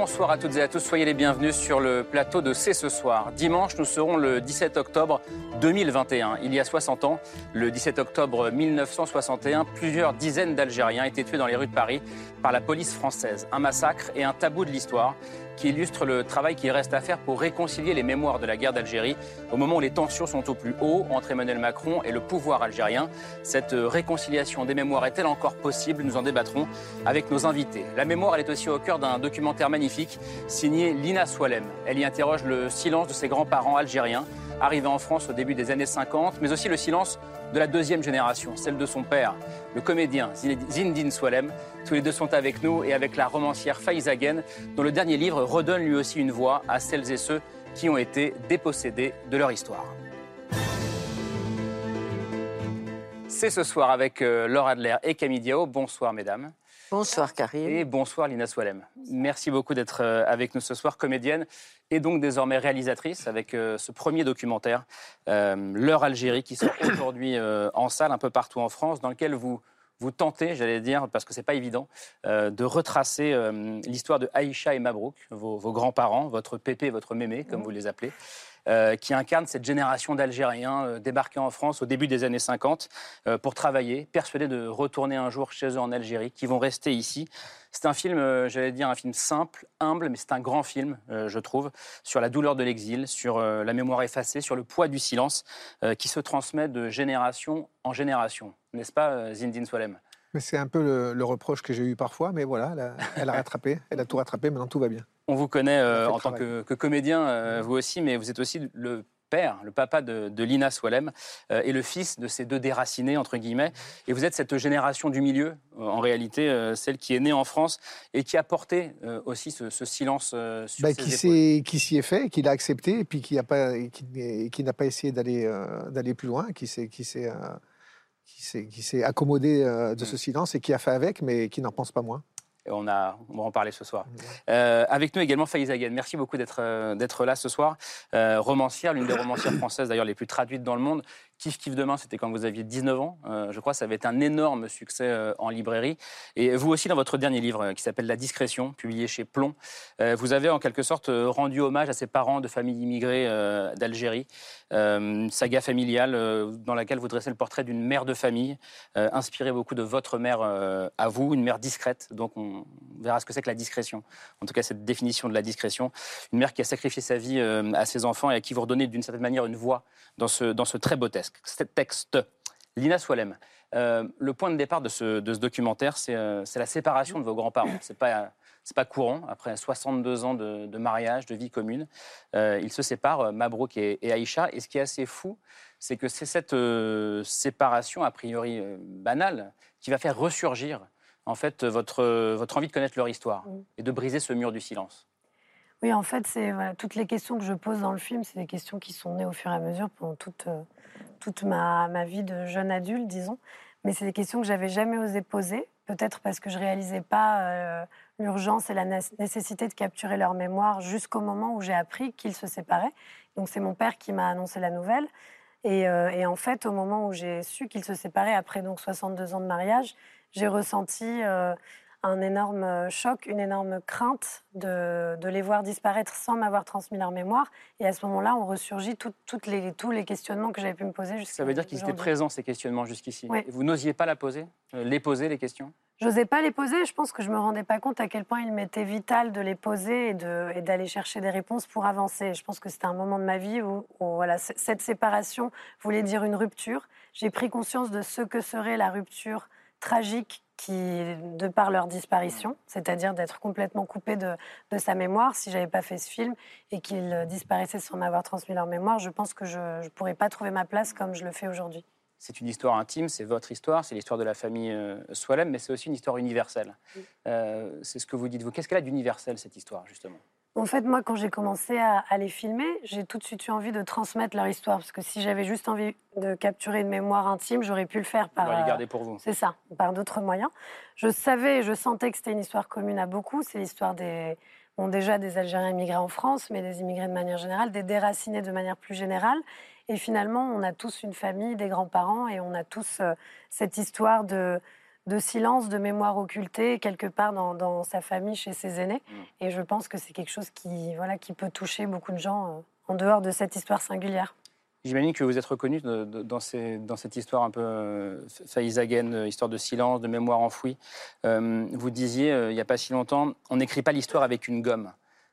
Bonsoir à toutes et à tous, soyez les bienvenus sur le plateau de C'est ce soir. Dimanche, nous serons le 17 octobre 2021. Il y a 60 ans, le 17 octobre 1961, plusieurs dizaines d'Algériens étaient tués dans les rues de Paris par la police française. Un massacre et un tabou de l'histoire qui illustre le travail qu'il reste à faire pour réconcilier les mémoires de la guerre d'Algérie au moment où les tensions sont au plus haut entre Emmanuel Macron et le pouvoir algérien. Cette réconciliation des mémoires est-elle encore possible? Nous en débattrons avec nos invités. La mémoire, est aussi au cœur d'un documentaire magnifique signé Lina Swalem. Elle y interroge le silence de ses grands-parents algériens arrivé en France au début des années 50, mais aussi le silence de la deuxième génération, celle de son père, le comédien Zindine Swalem. Tous les deux sont avec nous et avec la romancière Faiza Ghen, dont le dernier livre redonne lui aussi une voix à celles et ceux qui ont été dépossédés de leur histoire. C'est ce soir avec euh, Laure Adler et Camille Diao. Bonsoir mesdames. Bonsoir Karim. Et bonsoir Lina Swalem. Merci beaucoup d'être euh, avec nous ce soir, comédienne et donc désormais réalisatrice avec euh, ce premier documentaire, euh, L'heure Algérie, qui sort aujourd'hui en salle un peu partout en France, dans lequel vous vous tentez, j'allais dire, parce que c'est pas évident, de retracer l'histoire de Aïcha et Mabrouk, vos, vos grands-parents, votre pépé, votre mémé, comme mmh. vous les appelez. Euh, qui incarne cette génération d'Algériens euh, débarqués en France au début des années 50 euh, pour travailler, persuadés de retourner un jour chez eux en Algérie, qui vont rester ici. C'est un film, j'allais dire, un film simple, humble, mais c'est un grand film, je trouve, sur la douleur de l'exil, sur la mémoire effacée, sur le poids du silence, qui se transmet de génération en génération. N'est-ce pas, Zindine Swalem c'est un peu le, reproche que j'ai eu parfois, mais voilà, elle a rattrapé, elle a tout rattrapé, maintenant tout va bien. On vous connaît euh, en tant que, comédien, euh, vous aussi, mais vous êtes aussi le père, le papa de, Lina Swalem, euh, et le fils de ces deux déracinés, entre guillemets. Et vous êtes cette génération du milieu, en réalité, celle qui est née en France et qui a porté aussi ce, silence sur bah, qui Qui s'y est fait, qui l'a accepté, et puis qui n'a pas, qui, n'a pas essayé d'aller d'aller plus loin, qui s'est qui s'est accommodé de ce mm. silence et qui a fait avec, mais qui n'en pense pas moins on, a, on va en parler ce soir. Euh, avec nous également Faïza Ghen. Merci beaucoup d'être euh, là ce soir. Euh, romancière, l'une des romancières françaises d'ailleurs les plus traduites dans le monde. Kiff Kiff Demain, c'était quand vous aviez 19 ans. je crois ça avait été un énorme succès en librairie. Et vous aussi, dans votre dernier livre qui s'appelle La discrétion, publié chez Plomb, vous avez en quelque sorte rendu hommage à ces parents de familles immigrées d'Algérie. saga familiale dans laquelle vous dressez le portrait d'une mère de famille, inspirée beaucoup de votre mère à vous, une mère discrète. Donc on, verra ce que c'est que la discrétion. En tout cas, cette définition de la discrétion. Une mère qui a sacrifié sa vie euh, à ses enfants et à qui vous redonnez d'une certaine manière une voix dans ce, dans ce très beau texte. Texte. Lina Swalem, euh, le point de départ de ce, documentaire, euh, c'est la séparation de vos grands-parents. C'est pas pas courant. Après 62 ans de, mariage, de vie commune, ils se séparent, Mabrouk et, et, Aïcha. Et ce qui est assez fou, c'est que c'est cette séparation a priori banale qui va faire ressurgir en fait votre, votre envie de connaître leur histoire et de briser ce mur du silence Oui, en fait, c'est toutes les questions que je pose dans le film, c'est des questions qui sont nées au fur et à mesure pendant toute, euh, toute ma, ma vie de jeune adulte, disons. Mais c'est des questions que j'avais jamais osé poser, peut-être parce que je réalisais pas euh, l'urgence et la nécessité de capturer leur mémoire jusqu'au moment où j'ai appris qu'ils se séparaient. Donc c'est mon père qui m'a annoncé la nouvelle. Et, euh, en fait, au moment où j'ai su qu'ils se séparaient après donc 62 ans de mariage, j'ai ressenti euh, un énorme euh, choc, une énorme crainte de, les voir disparaître sans m'avoir transmis leur mémoire. Et à ce moment-là, on ressurgit toutes les, tous les questionnements que j'avais pu me poser. Ça veut dire qu'ils étaient présents, ces questionnements, jusqu'ici. Vous n'osiez pas la poser euh, Les poser, les questions? J'osais pas les poser. Je pense que je me rendais pas compte à quel point il m'était vital de les poser et, de, et d'aller chercher des réponses pour avancer. Je pense que c'était un moment de ma vie où, où, voilà, cette séparation voulait dire une rupture. J'ai pris conscience de ce que serait la rupture tragique qui, de par leur disparition, c'est-à-dire d'être complètement coupé de, sa mémoire. Si j'avais pas fait ce film et qu'ils disparaissaient sans m'avoir transmis leur mémoire, je pense que je ne pourrais pas trouver ma place comme je le fais aujourd'hui. C'est une histoire intime, c'est votre histoire, c'est l'histoire de la famille euh, Swalem, mais c'est aussi une histoire universelle. Euh, c'est ce que vous dites vous. Qu'est-ce qu'elle a d'universel cette histoire justement? En fait, moi, quand j'ai commencé à, les filmer, j'ai tout de suite eu envie de transmettre leur histoire. Parce que si j'avais juste envie de capturer une mémoire intime, j'aurais pu le faire par. les garder pour vous. C'est ça, par d'autres moyens. Je savais, je sentais que c'était une histoire commune à beaucoup. C'est l'histoire des. Bon, déjà des Algériens immigrés en France, mais des immigrés de manière générale, des déracinés de manière plus générale. Et finalement, on a tous une famille, des grands-parents, et on a tous euh, cette histoire de de silence, de mémoire occultée quelque part dans, sa famille, chez ses aînés. Mm. Et je pense que c'est quelque chose qui, voilà, qui peut toucher beaucoup de gens euh, en dehors de cette histoire singulière. J'imagine que vous êtes reconnu dans, dans, cette histoire un peu euh, euh, histoire de silence, de mémoire enfouie. Euh, vous disiez, il n'y a pas si longtemps, on n'écrit pas l'histoire avec une gomme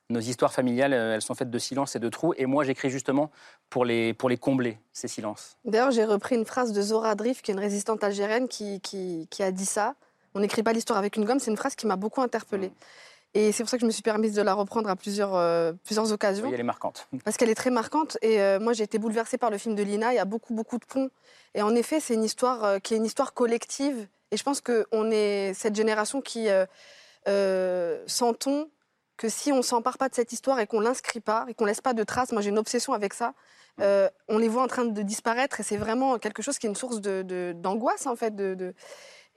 nos histoires familiales, euh, elles sont faites de silence et de trous. Et moi, j'écris justement pour les, pour les combler, ces silences. D'ailleurs, j'ai repris une phrase de Zora Drif, qui est une résistante algérienne, qui, qui, a dit ça. On n'écrit pas l'histoire avec une gomme. C'est une phrase qui m'a beaucoup interpellée. Et c'est pour ça que je me suis permise de la reprendre à plusieurs, euh, plusieurs occasions. Oui, elle est marquante. Parce qu'elle est très marquante. Et euh, moi, j'ai été bouleversée par le film de Lina. Il y a beaucoup, beaucoup de ponts. Et en effet, c'est une histoire qui est une histoire collective. Et je pense qu'on est cette génération qui, sentons que si on s'empare pas de cette histoire et qu'on l'inscrit pas et qu'on laisse pas de traces, moi j'ai une obsession avec ça. Euh, on les voit en train de disparaître et c'est vraiment quelque chose qui est une source d'angoisse de, en fait. De,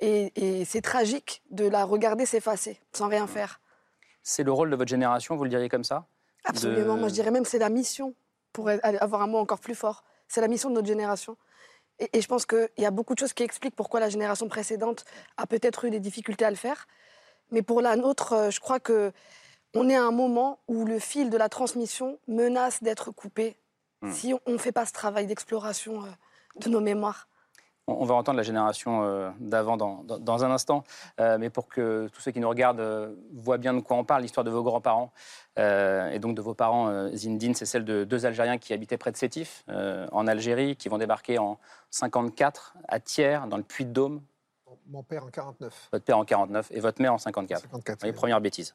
et, c'est tragique de la regarder s'effacer sans rien faire. C'est le rôle de votre génération, vous le diriez comme ça? Absolument. Moi je dirais même c'est la mission pour avoir un mot encore plus fort. C'est la mission de notre génération. Et, et je pense qu'il y a beaucoup de choses qui expliquent pourquoi la génération précédente a peut-être eu des difficultés à le faire. Mais pour la nôtre, euh, je crois que on est à un moment où le fil de la transmission menace d'être coupé hmm. si on ne fait pas ce travail d'exploration euh, de nos mémoires. On va entendre la génération euh, d'avant dans, un instant, euh, mais pour que tous ceux qui nous regardent voient bien de quoi on parle, l'histoire de vos grands-parents et donc de vos parents, Zindine, c'est celle de deux Algériens qui habitaient près de Sétif, en Algérie, qui vont débarquer en 54 à Thiers, dans le Puy-de-Dôme, mon père en 49. Votre père en 49 et votre mère en 54. 54 première bêtise.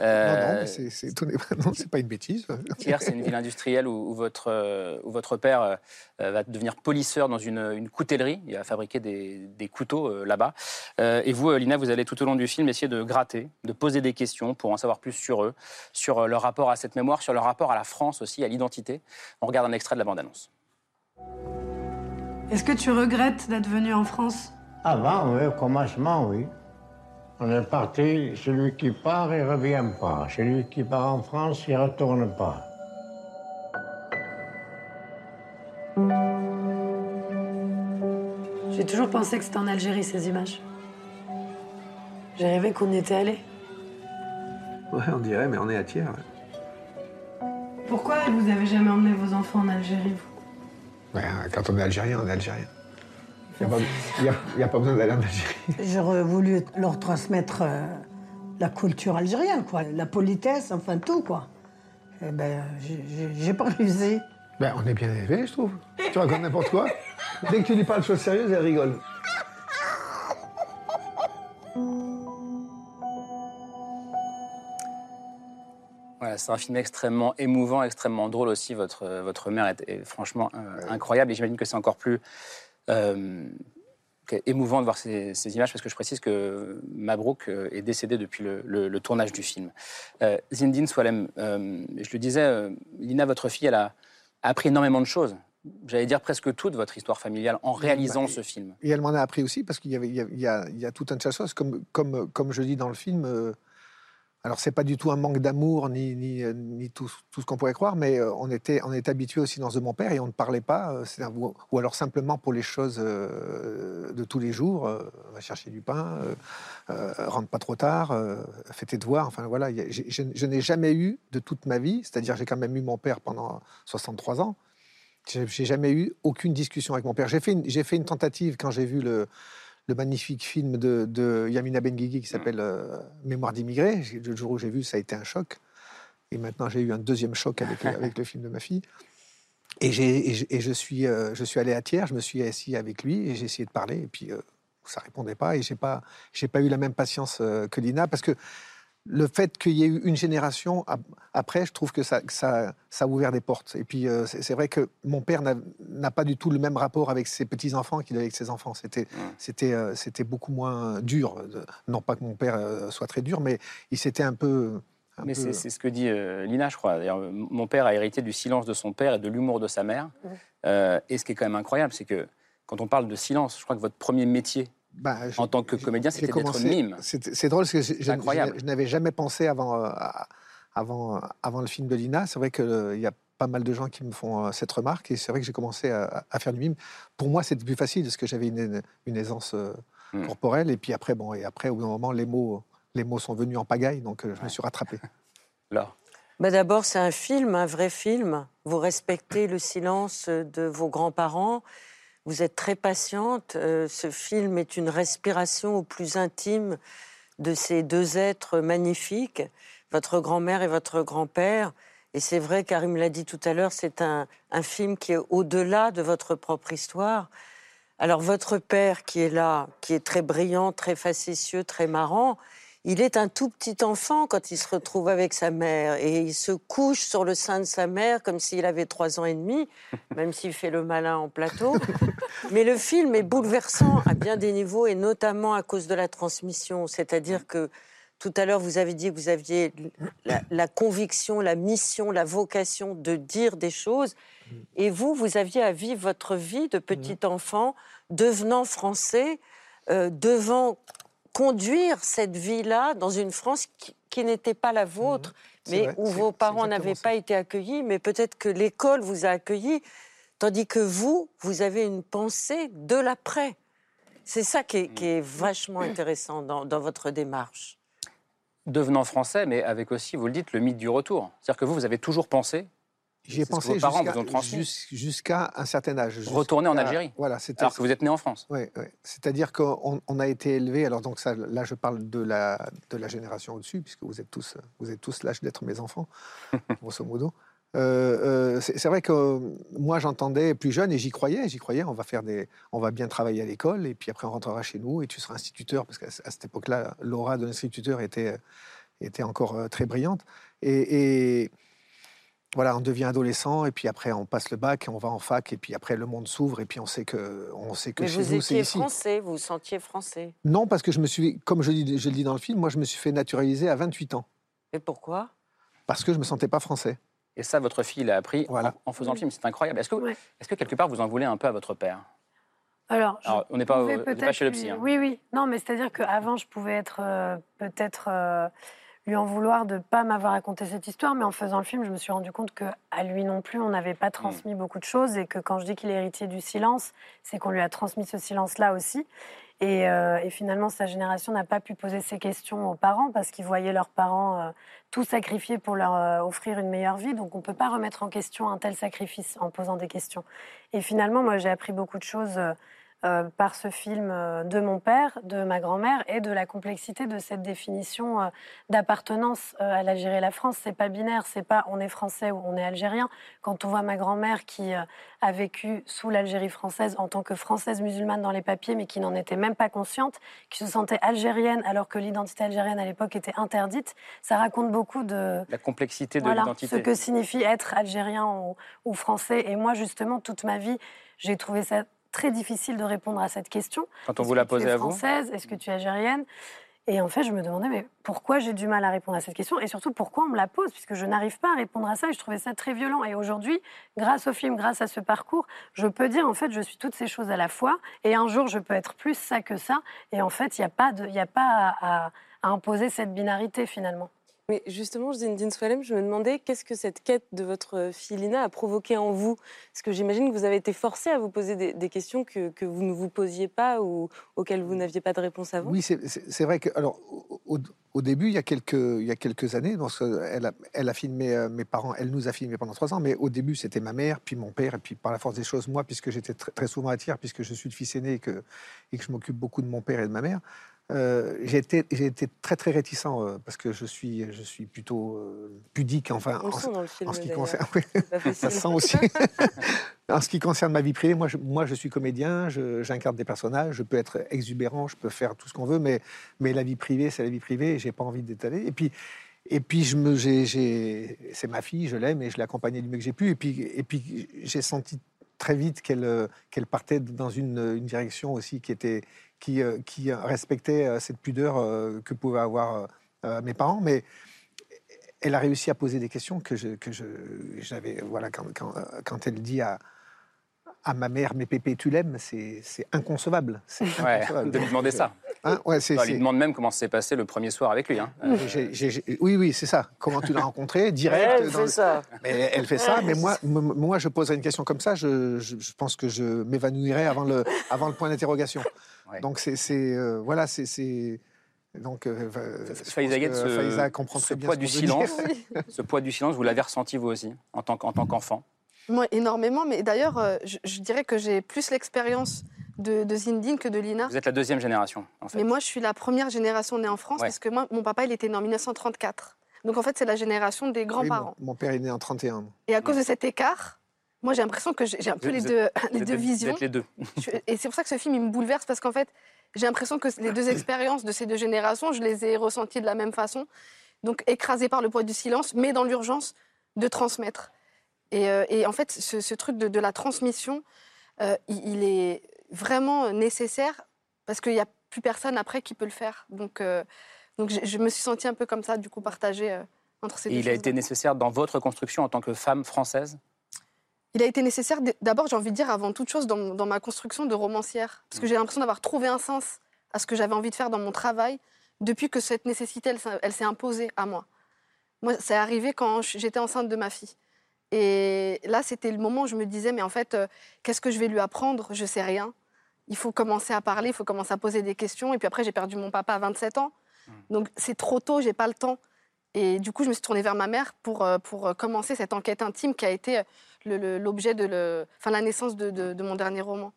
Euh, non, non, c'est non, pas une bêtise. Hier, c'est une ville industrielle où, votre, euh, où votre père euh, va devenir polisseur dans une, une, coutellerie. Il va fabriquer des, des couteaux là-bas. et vous, Lina, vous allez tout au long du film essayer de gratter, de poser des questions pour en savoir plus sur eux, sur leur rapport à cette mémoire, sur leur rapport à la France aussi, à l'identité. On regarde un extrait de la bande-annonce. Est-ce que tu regrettes d'être venu en France? Avant, oui, au commencement, oui. On est parti, celui qui part, il revient pas. Celui qui part en France, il retourne pas. J'ai toujours pensé que c'était en Algérie, ces images. J'ai rêvé qu'on y était allé. Ouais, on dirait, mais on est à Thiers. Pourquoi vous avez jamais emmené vos enfants en Algérie, vous? Quand on est algérien, on est algérien. Il n'y a, pas besoin d'aller en Algérie. J'aurais voulu leur transmettre euh, la culture algérienne, quoi, la politesse, enfin tout, quoi. Eh ben, j'ai pas réussi. Ben, on est bien élevés, je trouve. Tu racontes n'importe quoi. Dès que tu lui parles de choses sérieuses, elle rigole. Voilà, c'est un film extrêmement émouvant, extrêmement drôle aussi. Votre, votre mère est, franchement euh, incroyable et j'imagine que c'est encore plus émouvant de voir ces, images parce que je précise que Mabrouk euh, est décédé depuis le, tournage du film. Euh, Zindine Swalem, je le disais, Lina, votre fille, elle a, appris énormément de choses j'allais dire presque toute votre histoire familiale en réalisant bah, ce film. Et elle m'en a appris aussi parce qu'il y, y, a tout un tas de choses. Comme, comme, comme je dis dans le film, alors, c'est pas du tout un manque d'amour ni, ni, euh, ni tout, ce qu'on pourrait croire, mais euh, on était, on est habitué aussi dans de mon père et on ne parlait pas, euh, ou, alors simplement pour les choses de tous les jours, va chercher du pain, rentre pas trop tard, fais tes devoirs, enfin voilà, je, n'ai jamais eu de toute ma vie, c'est-à-dire j'ai quand même eu mon père pendant 63 ans, j'ai jamais eu aucune discussion avec mon père. J'ai fait, j'ai fait une tentative quand j'ai vu le, le magnifique film de, Yamina Benguigui qui s'appelle euh, Mémoire d'immigrés. Le jour où j'ai vu, ça a été un choc. Et maintenant, j'ai eu un deuxième choc avec, avec le film de ma fille. Et, et, je, suis, euh, je suis allé à Thiers, je me suis assis avec lui et j'ai essayé de parler. Et puis, euh, ça répondait pas. Et j'ai pas, j'ai pas eu la même patience que Lina parce que le fait qu'il y ait eu une génération après, je trouve que ça, ça, ça a ouvert des portes. Et puis, euh, c'est vrai que mon père n'a pas du tout le même rapport avec ses petits-enfants qu'il a avec ses enfants. C'était euh, c'était beaucoup moins dur. Non pas que mon père euh, soit très dur, mais il s'était un peu un Mais peu- c'est ce que dit euh, Lina, je crois. Mon père a hérité du silence de son père et de l'humour de sa mère. Euh, et ce qui est quand même incroyable, c'est que quand on parle de silence, je crois que votre premier métier Bah, je- en tant que comédien, c'était d'être mime. C'est c'est drôle parce que incroyable. je- je n'avais jamais pensé avant, euh, avant, avant le film de Lina. C'est vrai qu'il y a pas mal de gens qui me font euh, cette remarque et c'est vrai que j'ai commencé à, à faire du mime. Pour moi, c'était plus facile parce que j'avais une, une aisance euh, Mm. corporelle et puis après, bon, et après, au bout d'un moment, les mots, les mots sont venus en pagaille, donc euh, je me suis rattrapé. Laure. Bah D'abord, c'est un film, un vrai film. Vous respectez le silence de vos grands-parents. Vous êtes très patiente. Euh, ce film est une respiration au plus intime de ces deux êtres magnifiques, votre grand-mère et votre grand-père. Et c'est vrai, Karim l'a dit tout à l'heure, c'est un, un film qui est au-delà de votre propre histoire. Alors votre père qui est là, qui est très brillant, très facétieux, très marrant, il est un tout petit enfant quand il se retrouve avec sa mère et il se couche sur le sein de sa mère comme s'il avait trois ans et demi, même s'il fait le malin en plateau. Mais le film est bouleversant à bien des niveaux et notamment à cause de la transmission. C'est-à-dire que tout à l'heure, vous avez dit que vous aviez la, la conviction, la mission, la vocation de dire des choses. Et vous, vous aviez à vivre votre vie de petit enfant, devenant français, euh, devant conduire cette vie-là dans une France qui, qui n'était pas la vôtre, C'est mais vrai, où vos parents n'avaient pas été accueillis, mais peut-être que l'école vous a accueillis, tandis que vous, vous avez une pensée de l'après. C'est ça qui est, qui est vachement intéressant dans, dans votre démarche. Devenant français, mais avec aussi, vous le dites, le mythe du retour. C'est-à-dire que vous, vous avez toujours pensé J'y ai pensé jusqu'à un certain âge. Retourner en Algérie. Voilà, alors que vous êtes né en France. Oui, oui. c'est-à-dire qu'on on a été élevé. Alors donc ça, là, je parle de la de la génération au-dessus, puisque vous êtes tous vous êtes tous l'âge d'être mes enfants, grosso modo. Euh, euh, c'est vrai que moi j'entendais plus jeune et j'y croyais, j'y croyais. On va faire des, on va bien travailler à l'école et puis après on rentrera chez nous et tu seras instituteur parce qu'à cette époque-là, l'aura de l'instituteur était était encore euh, très brillante et, et voilà, on devient adolescent et puis après on passe le bac et on va en fac et puis après le monde s'ouvre et puis on sait que on sait que Mais chez vous nous c'est étiez français, vous vous sentiez français. Non, parce que je me suis, comme je, dis- je le dis dans le film, moi je me suis fait naturaliser à 28 ans Et pourquoi? Parce que je me sentais pas français. Et ça, votre fille l'a appris Voilà. en, en faisant le film. C'est incroyable. Est-ce que, Ouais. est-ce que quelque part vous en voulez un peu à votre père? Alors, on n'est pas, chez le psy. hein. Oui, oui. Non, mais c'est-à-dire qu'avant, je pouvais être euh, peut-être euh, lui en vouloir de ne pas m'avoir raconté cette histoire, mais en faisant le film, je me suis rendu compte que à lui non plus, on n'avait pas transmis beaucoup de choses et que quand je dis qu'il est héritier du silence, c'est qu'on lui a transmis ce silence-là aussi. Et, euh, et finalement, sa génération n'a pas pu poser ces questions aux parents parce qu'ils voyaient leurs parents euh, tout sacrifier pour leur euh, offrir une meilleure vie. Donc, on ne peut pas remettre en question un tel sacrifice en posant des questions. Et finalement, moi, j'ai appris beaucoup de choses euh, par ce film euh, de mon père, de ma grand-mère et de la complexité de cette définition euh, d'appartenance à l'Algérie et la France. C'est pas binaire, c'est pas on est français ou on est algérien. Quand on voit ma grand-mère qui a vécu sous l'Algérie française en tant que française musulmane dans les papiers, mais qui n'en était même pas consciente, qui se sentait algérienne alors que l'identité algérienne à l'époque était interdite, ça raconte beaucoup de La complexité de voilà, l'identité. ce que signifie être algérien ou, ou français. Et moi, justement, toute ma vie, j'ai trouvé ça très difficile de répondre à cette question. Quand on Est-ce vous l'a que tu posée es à vous française? Est-ce que tu es algérienne? Et en fait, je me demandais, mais pourquoi j'ai du mal à répondre à cette question? Et surtout, pourquoi on me la pose? Puisque je n'arrive pas à répondre à ça et je trouvais ça très violent. Et aujourd'hui, grâce au film, grâce à ce parcours, je peux dire, en fait, je suis toutes ces choses à la fois. Et un jour, je peux être plus ça que ça. Et en fait, il n'y a pas, de, y a pas à, à- à imposer cette binarité, finalement. Mais justement, je me demandais qu'est-ce que cette quête de votre fille Lina a provoqué en vous? Parce que j'imagine que vous avez été forcé à vous poser des, des questions que, que vous ne vous posiez pas ou auxquelles vous n'aviez pas de réponse avant. Oui, c'est- vrai que alors au, début, il y a quelques il y a quelques années, donc elle a, elle a filmé euh, mes parents, elle nous a filmé pendant trois ans, mais au début c'était ma mère, puis mon père, et puis par la force des choses moi, puisque j'étais très, très souvent à Thiers, puisque je suis le fils aîné et que et que je m'occupe beaucoup de mon père et de ma mère. Euh, j'ai été, été très très réticent euh, parce que je suis, je suis plutôt euh, pudique, enfin, On en, sent dans le film. en ce qui concerne. oui. Ça sent aussi. en ce qui concerne ma vie privée, moi je, moi, je suis comédien, j'incarne des personnages, je peux être exubérant, je peux faire tout ce qu'on veut, mais, mais la vie privée, c'est la vie privée et j'ai pas envie d'étaler. Et puis, et puis je me, c'est ma fille, je l'aime et je l'ai accompagnée du mieux que j'ai pu. Et puis, et puis j'ai senti très vite qu'elle, euh, qu'elle partait dans une, une direction aussi qui, était, qui, euh, qui respectait euh, cette pudeur euh, que pouvaient avoir euh, euh, mes parents. Mais elle a réussi à poser des questions que je, que je, j'avais, voilà, quand, quand, quand elle dit à, à ma mère, mais Pépé, tu l'aimes, c'est, c'est inconcevable. C'est Ouais, inconcevable. de lui demander ça. Hein, ouais, c'est, On lui demande même comment s'est passé le premier soir avec lui. hein. Euh, j'ai- j'ai- j'ai- oui, oui, c'est ça. Comment tu l'as rencontré? Direct. Elle dans fait le- ça. Mais elle fait ça, mais moi, m- moi, je poserais une question comme ça, je, je- je pense que je m'évanouirais avant le, avant le point d'interrogation. Ouais. Donc, c'est, c'est, euh, voilà, c'est, c'est- donc, euh, que ce- comprend ce très bien poids ce du silence. Ce poids du silence, vous l'avez ressenti vous aussi, en tant, qu'en- en tant qu'enfant? Moi, énormément, mais d'ailleurs, euh, je, je dirais que j'ai plus l'expérience de, de Zindine que de Lina. Vous êtes la deuxième génération, en fait. Mais moi, je suis la première génération née en France Ouais. parce que moi, mon papa, il était né en 1934. Donc en fait, c'est la génération des Oui, grands-parents. mon, mon père est né en 31. Et à cause de cet écart, moi, j'ai l'impression que j'ai un peu Vous- les deux, les êtes deux vous visions. êtes les deux. Et c'est pour ça que ce film, il me bouleverse parce qu'en fait, j'ai l'impression que les deux expériences de ces deux générations, je les ai ressenties de la même façon. Donc écrasées par le poids du silence, mais dans l'urgence de transmettre. Et, euh, et en fait, ce, ce truc de, de la transmission, euh, il, il est vraiment nécessaire parce qu'il n'y a plus personne après qui peut le faire. Donc, euh, donc je, je me suis sentie un peu comme ça, du coup, partagée entre ces Et deux il a été nécessaire dans votre construction en tant que femme française? Il a été nécessaire, d'abord, j'ai envie de dire, avant toute chose, dans, dans ma construction de romancière. Parce que j'ai l'impression d'avoir trouvé un sens à ce que j'avais envie de faire dans mon travail depuis que cette nécessité, elle, s'est- elle s'est imposée à moi. Moi, c'est arrivé quand j'étais enceinte de ma fille. Et là, c'était le moment où je me disais, mais en fait, euh, qu'est-ce que je vais lui apprendre? Je sais rien. Il faut commencer à parler, il faut commencer à poser des questions. Et puis après, j'ai perdu mon papa à 27 ans. Donc c'est trop tôt, j'ai pas le temps. Et du coup, je me suis tournée vers ma mère pour, euh, pour euh, commencer cette enquête intime qui a été l'objet de le, enfin, la naissance de, de- de mon dernier roman.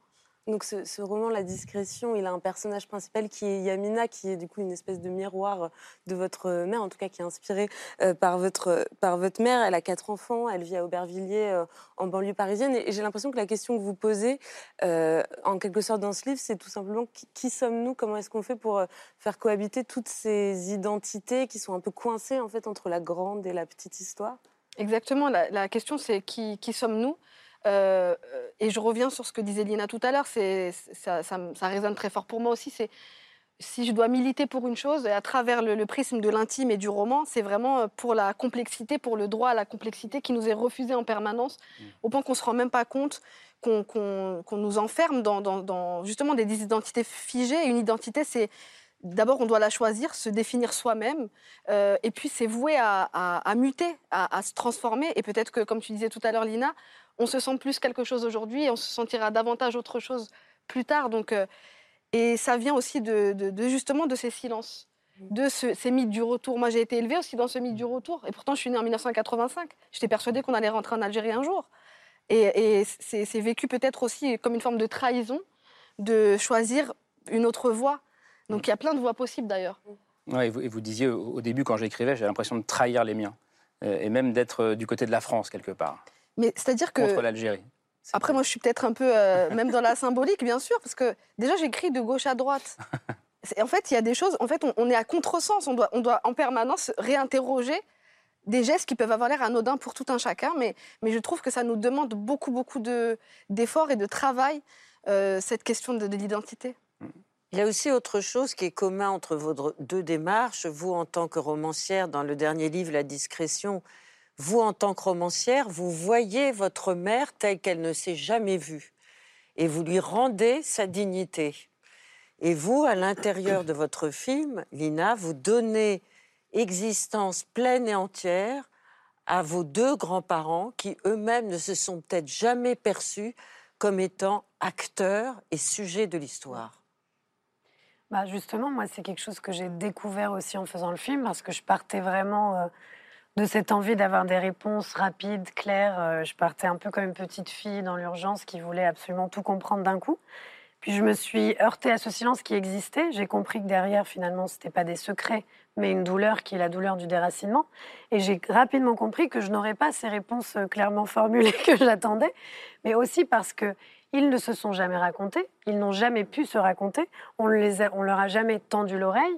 Donc ce, roman, La discrétion, il a un personnage principal qui est Yamina, qui est du coup une espèce de miroir de votre mère, en tout cas qui est inspirée euh, par, votre, par votre mère. Elle a quatre enfants, elle vit à Aubervilliers, euh, en banlieue parisienne. Et, j'ai l'impression que la question que vous posez, euh, en quelque sorte dans ce livre, c'est tout simplement qui, sommes-nous? Comment est-ce qu'on fait pour euh, faire cohabiter toutes ces identités qui sont un peu coincées en fait entre la grande et la petite histoire? Exactement, la, la question c'est qui, qui sommes-nous? Euh, Et je reviens sur ce que disait Lina tout à l'heure, ça, ça, me- ça résonne très fort pour moi aussi, c'est si je dois militer pour une chose, et à travers le, le prisme de l'intime et du roman, c'est vraiment euh, pour la complexité, pour le droit à la complexité qui nous est refusé en permanence, au point qu'on ne se rend même pas compte qu'on nous enferme dans, dans- dans justement des identités figées. Une identité, c'est d'abord, on doit la choisir, se définir soi-même, euh, et puis c'est voué à, à- à muter, à, à se transformer. Et peut-être que, comme tu disais tout à l'heure, Lina, on se sent plus quelque chose aujourd'hui et on se sentira davantage autre chose plus tard. Donc, euh, et ça vient aussi de, de- de justement de ces silences, de ce- ces mythes du retour. Moi, j'ai été élevée aussi dans ce mythe du retour, et pourtant, je suis née en 1985. J'étais persuadée qu'on allait rentrer en Algérie un jour. Et, et c'est c'est vécu peut-être aussi comme une forme de trahison de choisir une autre voie. Donc, il y a plein de voies possibles d'ailleurs. Ouais, et, vous, et vous disiez au, début, quand j'écrivais, j'ai l'impression de trahir les miens. Euh, et même d'être euh, du côté de la France, quelque part, Mais c'est-à-dire que. contre l'Algérie. Après, moi, je suis peut-être un peu, euh, même dans la symbolique, bien sûr, parce que déjà, j'écris de gauche à droite. En fait, il y a des choses, en fait, on, on est à contresens. On doit, on doit en permanence réinterroger des gestes qui peuvent avoir l'air anodins pour tout un chacun, mais, mais je trouve que ça nous demande beaucoup, beaucoup de- d'efforts et de travail, euh, cette question de, de l'identité. Il y a aussi autre chose qui est commun entre vos deux démarches. Vous, en tant que romancière, dans le dernier livre, La discrétion, vous, en tant que romancière, vous voyez votre mère telle qu'elle ne s'est jamais vue. Et vous lui rendez sa dignité. Et vous, à l'intérieur de votre film, Lina, vous donnez existence pleine et entière à vos deux grands-parents qui eux-mêmes ne se sont peut-être jamais perçus comme étant acteurs et sujets de l'histoire. Bah justement, moi, c'est quelque chose que j'ai découvert aussi en faisant le film, parce que je partais vraiment euh, de cette envie d'avoir des réponses rapides, claires. Euh, je partais un peu comme une petite fille dans l'urgence qui voulait absolument tout comprendre d'un coup. Puis je me suis heurtée à ce silence qui existait. J'ai compris que derrière, finalement, ce n'était pas des secrets, mais une douleur qui est la douleur du déracinement. Et j'ai rapidement compris que je n'aurais pas ces réponses euh, clairement formulées que j'attendais, mais aussi parce que ils ne se sont jamais racontés, ils n'ont jamais pu se raconter, on, les a- on leur a jamais tendu l'oreille.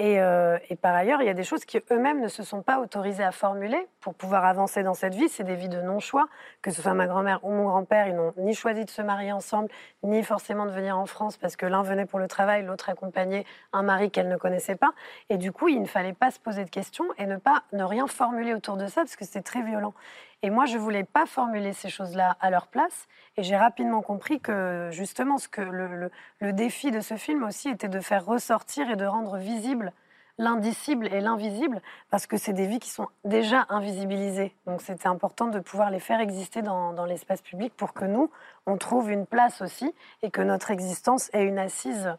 Et, euh, et par ailleurs, il y a des choses qui eux-mêmes ne se sont pas autorisés à formuler pour pouvoir avancer dans cette vie. C'est des vies de non-choix, que ce soit ma grand-mère ou mon grand-père, ils n'ont ni choisi de se marier ensemble, ni forcément de venir en France parce que l'un venait pour le travail, l'autre accompagnait un mari qu'elle ne connaissait pas. Et du coup, il ne fallait pas se poser de questions et ne pas ne rien formuler autour de ça parce que c'est très violent. Et moi, je voulais pas formuler ces choses-là à leur place. Et j'ai rapidement compris que justement, le, défi de ce film aussi était de faire ressortir et de rendre visible l'indicible et l'invisible, parce que c'est des vies qui sont déjà invisibilisées. Donc c'était important de pouvoir les faire exister dans, dans l'espace public pour que nous, on trouve une place aussi et que notre existence ait une assise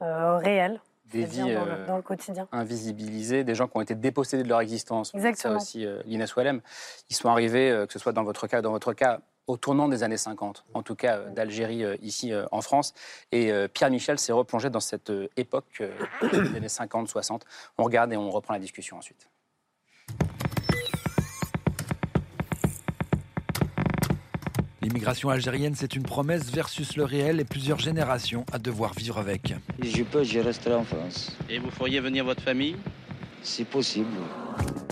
euh, réelle, Des vies dans, le- dans le quotidien. invisibilisés, des gens qui ont été dépossédés de leur existence. Exactement. Ça aussi, euh, Inès Wallem. Ils sont arrivés, euh, que ce soit dans votre cas, dans votre cas, au tournant des années 50, en tout cas euh, d'Algérie ici en France. Et Pierre Michel s'est replongé dans cette époque des années 50-60. On regarde et on reprend la discussion ensuite. L'immigration algérienne, c'est une promesse versus le réel et plusieurs générations à devoir vivre avec. Si je peux, je resterai en France. Et vous feriez venir votre famille? Si possible.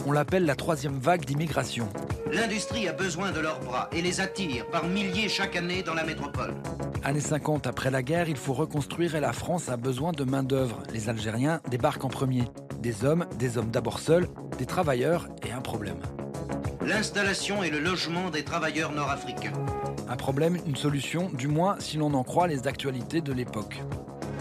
On l'appelle la troisième vague d'immigration. L'industrie a besoin de leurs bras et les attire par milliers chaque année dans la métropole. Années 50 après la guerre, il faut reconstruire et la France a besoin de main-d'œuvre. Les Algériens débarquent en premier. Des hommes, des hommes d'abord seuls, des travailleurs et un problème. L'installation et le logement des travailleurs nord-africains. Un problème, une solution, du moins si l'on en croit les actualités de l'époque.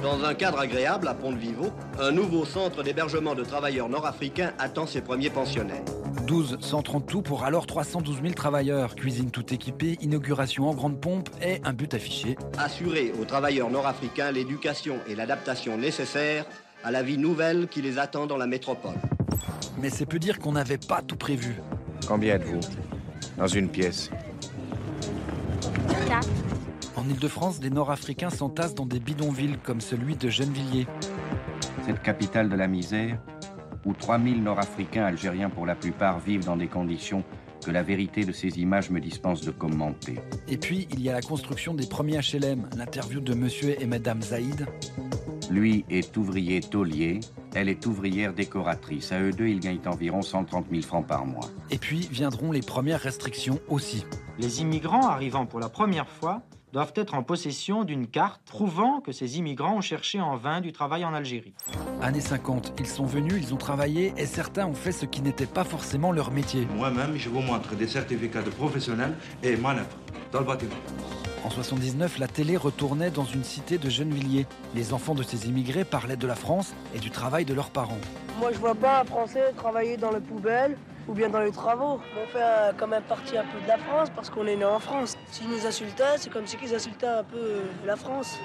Dans un cadre agréable à Pont-de-Vivo, un nouveau centre d'hébergement de travailleurs nord-africains attend ses premiers pensionnaires. 12 centres en tout pour alors 312 000 travailleurs. Cuisine tout équipée, inauguration en grande pompe et un but affiché. Assurer aux travailleurs nord-africains l'éducation et l'adaptation nécessaires à la vie nouvelle qui les attend dans la métropole. Mais c'est peu dire qu'on n'avait pas tout prévu. Combien êtes-vous Dans une pièce? En Ile-de-France, des Nord-Africains s'entassent dans des bidonvilles comme celui de Gennevilliers. Cette capitale de la misère, où 3000 Nord-Africains algériens pour la plupart vivent dans des conditions que la vérité de ces images me dispense de commenter. Et puis, il y a la construction des premiers HLM, l'interview de monsieur et madame Zaïd. Lui est ouvrier taulier, elle est ouvrière décoratrice. À eux deux, ils gagnent environ 130 000 francs par mois. Et puis viendront les premières restrictions aussi. Les immigrants arrivant pour la première fois doivent être en possession d'une carte prouvant que ces immigrants ont cherché en vain du travail en Algérie. Années 50, ils sont venus, ils ont travaillé et certains ont fait ce qui n'était pas forcément leur métier. Moi-même, je vous montre des certificats de professionnels et manœuvres dans le bâtiment. En 79, la télé retournait dans une cité de Gennevilliers. Les enfants de ces immigrés parlaient de la France et du travail de leurs parents. Moi, je vois pas un Français travailler dans les poubelles ou bien dans les travaux. On fait euh, quand même partie un peu de la France parce qu'on est né en France. S'ils nous insultaient, c'est comme si ils insultaient un peu euh, la France.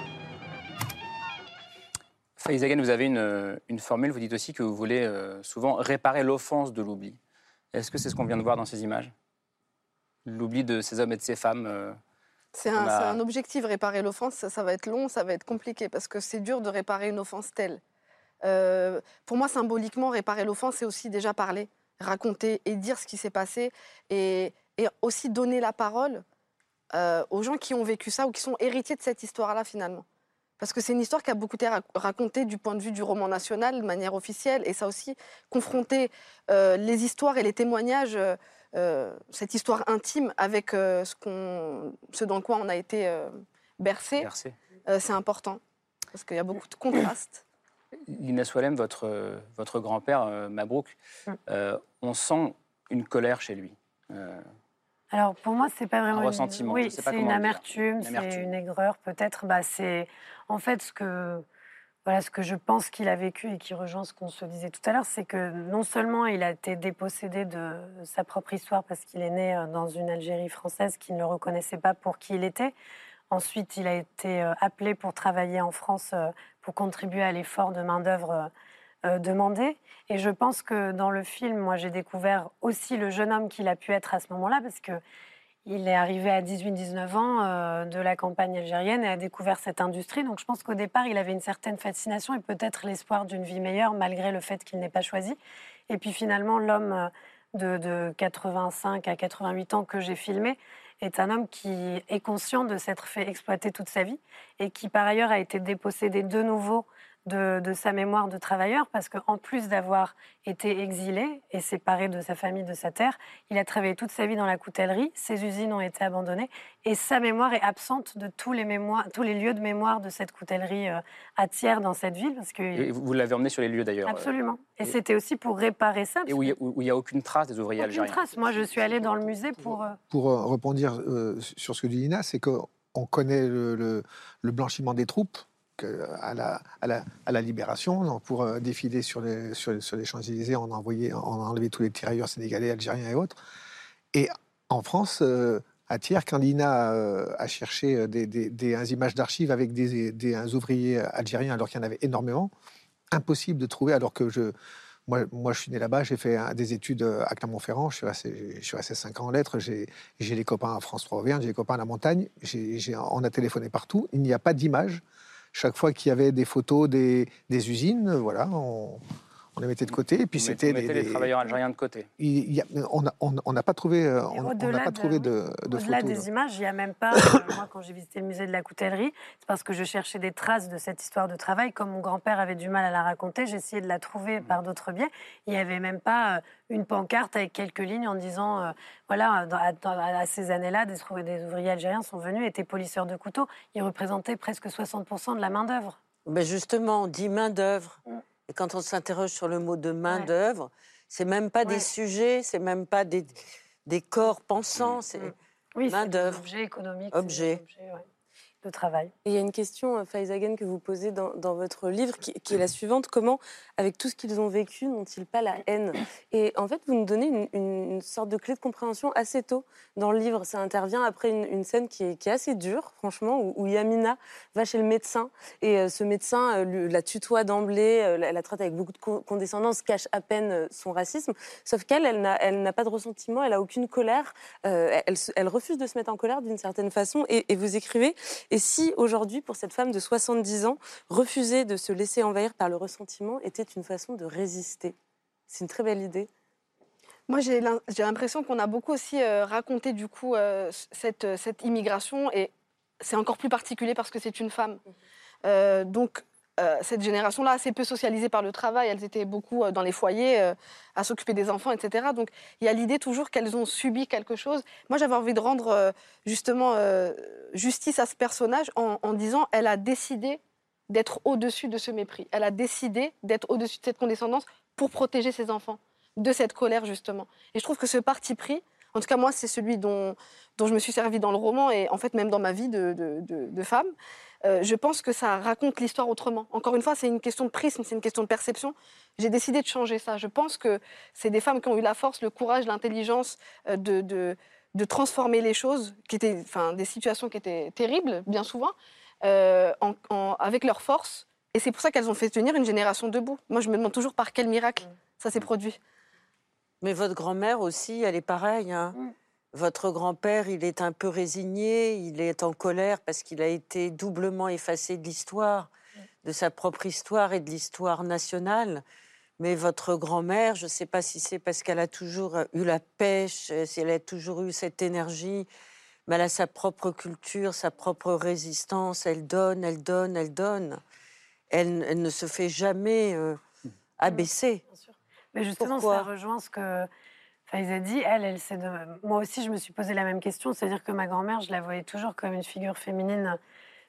Faïs Hagan, vous avez une, une formule, vous dites aussi que vous voulez euh, souvent réparer l'offense de l'oubli. Est-ce que c'est ce qu'on vient de voir dans ces images? L'oubli de ces hommes et de ces femmes euh, C'est un, objectif, réparer l'offense. Ça, ça va être long, ça va être compliqué parce que c'est dur de réparer une offense telle. Euh, pour moi, symboliquement, réparer l'offense, c'est aussi déjà parler, raconter et dire ce qui s'est passé et, et aussi donner la parole euh, aux gens qui ont vécu ça ou qui sont héritiers de cette histoire-là finalement. Parce que c'est une histoire qui a beaucoup été rac- racontée du point de vue du roman national, de manière officielle, et ça aussi, confronter euh, les histoires et les témoignages, cette histoire intime avec euh, ce, qu'on, ce dans quoi on a été euh, bercé, Bercé. euh, c'est important. Parce qu'il y a beaucoup de contrastes. Inès Wallem, votre, euh, votre grand-père, euh, Mabrouk, euh, on sent une colère chez lui. Euh, Alors pour moi, c'est pas vraiment Un une- ressentiment, je Oui, c'est une amertume, Une c'est une aigreur peut-être. Bah, c'est en fait ce que voilà ce que je pense qu'il a vécu et qui rejoint ce qu'on se disait tout à l'heure, c'est que non seulement il a été dépossédé de sa propre histoire parce qu'il est né euh, dans une Algérie française qui ne le reconnaissait pas pour qui il était. Ensuite, il a été euh, appelé pour travailler en France euh, pour contribuer à l'effort de main d'œuvre euh, demandé. Et je pense que dans le film, moi, j'ai découvert aussi le jeune homme qu'il a pu être à ce moment-là, parce que il est arrivé à 18-19 ans euh, de la campagne algérienne et a découvert cette industrie. Donc je pense qu'au départ, il avait une certaine fascination et peut-être l'espoir d'une vie meilleure, malgré le fait qu'il n'ait pas choisi. Et puis finalement, l'homme euh, de, de 85 à 88 ans que j'ai filmé est un homme qui est conscient de s'être fait exploiter toute sa vie et qui par ailleurs a été dépossédé de nouveau de, de sa mémoire de travailleur parce qu'en plus d'avoir été exilé et séparé de sa famille, de sa terre, il a travaillé toute sa vie dans la coutellerie, ses usines ont été abandonnées et sa mémoire est absente de tous les, mémoires, tous les lieux de mémoire de cette coutellerie euh, à Thiers dans cette ville. Parce que... Et vous l'avez emmené sur les lieux d'ailleurs. euh, Absolument. Et c'était aussi pour réparer ça. Et où il n'y a, aucune trace des ouvriers Aucune algériens. trace. Moi, je suis allée dans le musée pour. euh, Pour euh, rebondir euh, sur ce que dit Lina, c'est qu'on connaît le, le- le blanchiment des troupes à, la, libération. Pour euh, défiler sur les, Champs-Élysées, on a, enlevé tous les tirailleurs sénégalais, algériens et autres. Et en France, euh, à Thiers, quand Lina a cherché euh, des, des- des images d'archives avec des, des ouvriers algériens, alors qu'il y en avait énormément, impossible de trouver, alors que je, moi, je suis né là-bas, j'ai fait des études à Clermont-Ferrand, je suis resté, je suis resté 5 ans en lettres, j'ai les copains à France 3 Auvergne, j'ai les copains à la montagne, on a téléphoné partout, il n'y a pas d'image. Chaque fois qu'il y avait des photos des, usines, voilà, on les mettait de côté. Et puis c'était des- les des- travailleurs algériens de côté. il y a- on n'a on, on n'a pas trouvé, euh, on- on n'a au-delà pas de- trouvé de, de Au-delà photos. des là. images, il n'y a même pas. euh, moi, quand j'ai visité le musée de la coutellerie, c'est parce que je cherchais des traces de cette histoire de travail. Comme mon grand-père avait du mal à la raconter, j'ai essayé de la trouver par d'autres biais. Il n'y avait même pas euh, une pancarte avec quelques lignes en disant euh, voilà, dans- à, dans- à ces années-là, des, ouvriers algériens sont venus, étaient polisseurs de couteaux. Ils représentaient presque 60% de la main-d'œuvre. Ben justement, on dit main-d'œuvre. Mm. Et quand on s'interroge sur le mot de main-d'œuvre, c'est même pas des sujets, c'est même pas des, des corps pensants, c'est Oui, c'est des main-d'œuvre. objets économiques. Objet. De travail. Et il y a une question, euh, Faizagen, que vous posez dans, dans votre livre, qui, qui est la suivante. Comment, avec tout ce qu'ils ont vécu, n'ont-ils pas la haine? Et en fait, vous nous donnez une, sorte de clé de compréhension assez tôt dans le livre. Ça intervient après une, une scène qui est, qui est assez dure, franchement, où, où Yamina va chez le médecin. Et euh, ce médecin euh, lui- la tutoie d'emblée, euh, la, la traite avec beaucoup de co- condescendance, cache à peine son racisme. Sauf qu'elle, elle n'a n'a pas de ressentiment, elle a aucune colère. Elle, se- elle refuse de se mettre en colère d'une certaine façon. Et, et vous écrivez et si aujourd'hui, pour cette femme de 70 ans, refuser de se laisser envahir par le ressentiment était une façon de résister? C'est une très belle idée. Moi, j'ai l'im- j'ai l'impression qu'on a beaucoup aussi euh, raconté du coup euh, cette, euh, cette immigration et c'est encore plus particulier parce que c'est une femme. Euh, donc, euh, cette génération-là, assez peu socialisée par le travail, elles étaient beaucoup euh, dans les foyers euh, à s'occuper des enfants, etc. Donc, il y a l'idée toujours qu'elles ont subi quelque chose. Moi, j'avais envie de rendre justement justice à ce personnage en, disant elle a décidé d'être au-dessus de ce mépris. Elle a décidé d'être au-dessus de cette condescendance pour protéger ses enfants de cette colère, justement. Et je trouve que ce parti pris, en tout cas, moi, c'est celui dont, je me suis servi dans le roman et en fait, même dans ma vie de femme. Euh, je pense que ça raconte l'histoire autrement. Encore une fois, c'est une question de prisme, c'est une question de perception. J'ai décidé de changer ça. Je pense que c'est des femmes qui ont eu la force, le courage, l'intelligence euh, de, de, de transformer les choses, qui étaient, enfin, des situations qui étaient terribles, bien souvent, euh, en- en- avec leur force. Et c'est pour ça qu'elles ont fait tenir une génération debout. Moi, je me demande toujours par quel miracle ça s'est produit. Mais votre grand-mère aussi, elle est pareille. hein. Votre grand-père, il est un peu résigné, il est en colère parce qu'il a été doublement effacé de l'histoire, de sa propre histoire et de l'histoire nationale. Mais votre grand-mère, je ne sais pas si c'est parce qu'elle a toujours eu la pêche, euh, si elle a toujours eu cette énergie, mais elle a sa propre culture, sa propre résistance. Elle donne, elle donne, elle donne. Elle, elle ne se fait jamais euh, abaisser. Mais justement, Pourquoi? ça rejoint ce que Dit. Elle, elle sait de... Moi aussi, je me suis posé la même question. C'est-à-dire que ma grand-mère, je la voyais toujours comme une figure féminine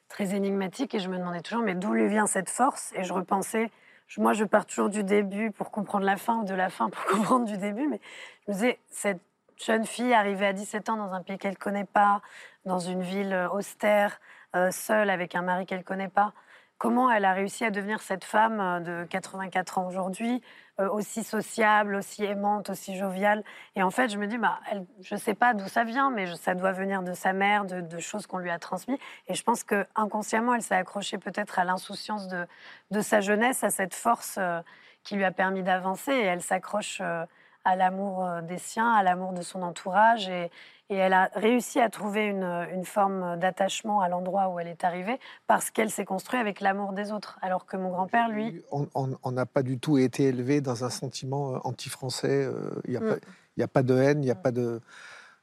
très énigmatique et je me demandais toujours, mais d'où lui vient cette force? Et je repensais, moi, je pars toujours du début pour comprendre la fin ou de la fin pour comprendre du début, mais je me disais, cette jeune fille arrivée à 17 ans dans un pays qu'elle connaît pas, dans une ville euh, austère, euh, seule avec un mari qu'elle connaît pas. Comment elle a réussi à devenir cette femme euh, de 84 ans aujourd'hui, aussi sociable, aussi aimante, aussi joviale Et en fait, je me dis, bah, je ne sais pas d'où ça vient, mais ça doit venir de sa mère, de, de choses qu'on lui a transmises. Et je pense que inconsciemment, elle s'est accrochée peut-être à l'insouciance de, de sa jeunesse, à cette force euh, qui lui a permis d'avancer. Et elle s'accroche euh, à l'amour euh, des siens, à l'amour de son entourage. Et, et elle a réussi à trouver une, une forme d'attachement à l'endroit où elle est arrivée parce qu'elle s'est construite avec l'amour des autres. Alors que mon grand-père, lui, On- n'a pas du tout été élevé dans un sentiment euh, anti-français. euh, Il n'y a, Mm. a pas de haine, il n'y a pas de.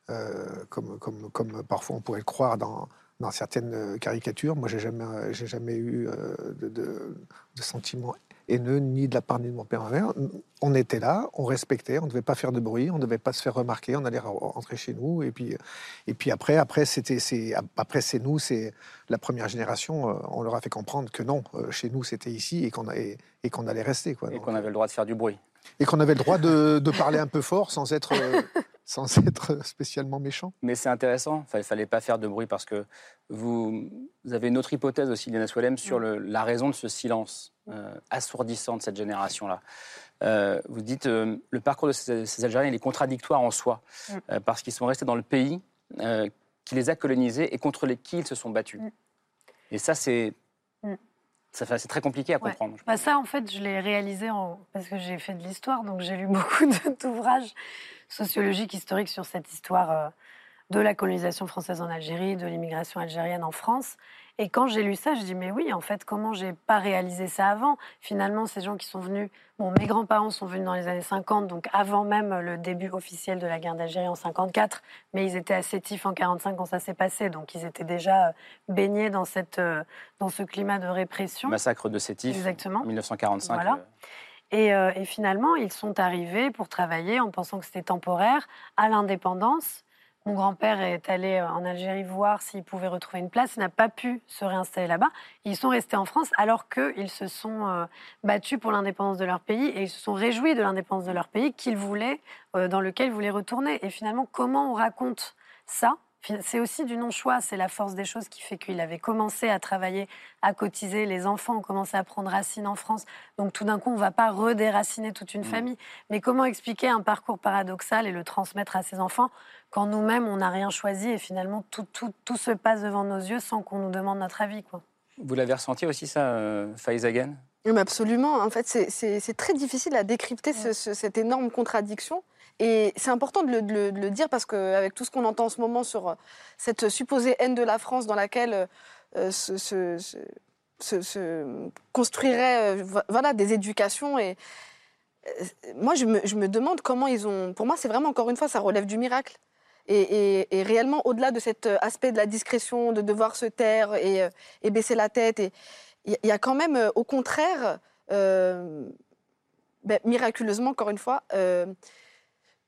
euh, comme, comme, comme parfois on pourrait le croire dans, dans certaines euh, caricatures. Moi, j'ai jamais, euh, j'ai jamais eu euh, de, de, de sentiments haineux, ni de la part ni de mon père, ma mère. On était là, on respectait, on ne devait pas faire de bruit, on ne devait pas se faire remarquer, on allait re- rentrer chez nous. Et puis, et puis après, après, c'était, c'est, après, c'est nous, c'est la première génération. euh, On leur a fait comprendre que non, euh, chez nous, c'était ici et qu'on, a- et, et qu'on allait rester. Quoi. Et Donc, qu'on avait le droit de faire du bruit. et qu'on avait le droit de, de parler un peu fort sans être, euh, sans être spécialement méchant. Mais c'est intéressant, il ne fallait pas faire de bruit parce que vous, vous avez une autre hypothèse aussi, Lina Swalem, sur le- la raison de ce silence assourdissant de cette génération-là. Euh, vous dites euh, le parcours de ces, ces Algériens il est contradictoire en soi Mm. euh, parce qu'ils sont restés dans le pays euh, qui les a colonisés et contre lesquels ils se sont battus. Et ça, c'est Mm. c'est très compliqué à Ouais. comprendre. Bah ça, en fait, je l'ai réalisé en... parce que j'ai fait de l'histoire, donc j'ai lu beaucoup d'ouvrages sociologiques, historiques sur cette histoire euh, de la colonisation française en Algérie, de l'immigration algérienne en France. Et quand j'ai lu ça, je dis mais oui, en fait, comment j'ai pas réalisé ça avant? Finalement, ces gens qui sont venus, bon, mes grands-parents sont venus dans les années 50, donc avant même le début officiel de la guerre d'Algérie en 54, mais ils étaient à Sétif en 45 quand ça s'est passé, donc ils étaient déjà euh, baignés dans cette, euh, dans ce climat de répression. Massacre de Sétif, Exactement. 1945. Voilà. euh, Et, euh, et finalement, ils sont arrivés pour travailler en pensant que c'était temporaire à l'indépendance. Mon grand-père est allé euh, en Algérie voir s'il pouvait retrouver une place. N'a pas pu se réinstaller là-bas. Ils sont restés en France alors qu'ils se sont euh, battus pour l'indépendance de leur pays et ils se sont réjouis de l'indépendance de leur pays qu'ils voulaient, euh, dans lequel ils voulaient retourner. Et finalement, comment on raconte ça C'est aussi du non-choix, c'est la force des choses qui fait qu'il avait commencé à travailler, à cotiser, les enfants ont commencé à prendre racine en France. Donc tout d'un coup, on ne va pas redéraciner toute une famille. Mais comment expliquer un parcours paradoxal et le transmettre à ses enfants quand nous-mêmes, on n'a rien choisi et finalement tout, tout, tout se passe devant nos yeux sans qu'on nous demande notre avis quoi? Vous l'avez ressenti aussi, ça, euh, Faiz Hagan Oui, mais absolument. En fait, c'est- très difficile à décrypter ce- ce- cette énorme contradiction. Et c'est important de le, dire parce qu'avec tout ce qu'on entend en ce moment sur euh, cette supposée haine de la France dans laquelle euh, se, se- construiraient euh, vo- voilà, des éducations. Et moi, je me, demande comment ils ont. Pour moi, c'est vraiment, encore une fois, ça relève du miracle. Et, réellement, au-delà de cet aspect de la discrétion, de devoir se taire et, baisser la tête, il y, a quand même, au contraire, ben, miraculeusement, encore une fois,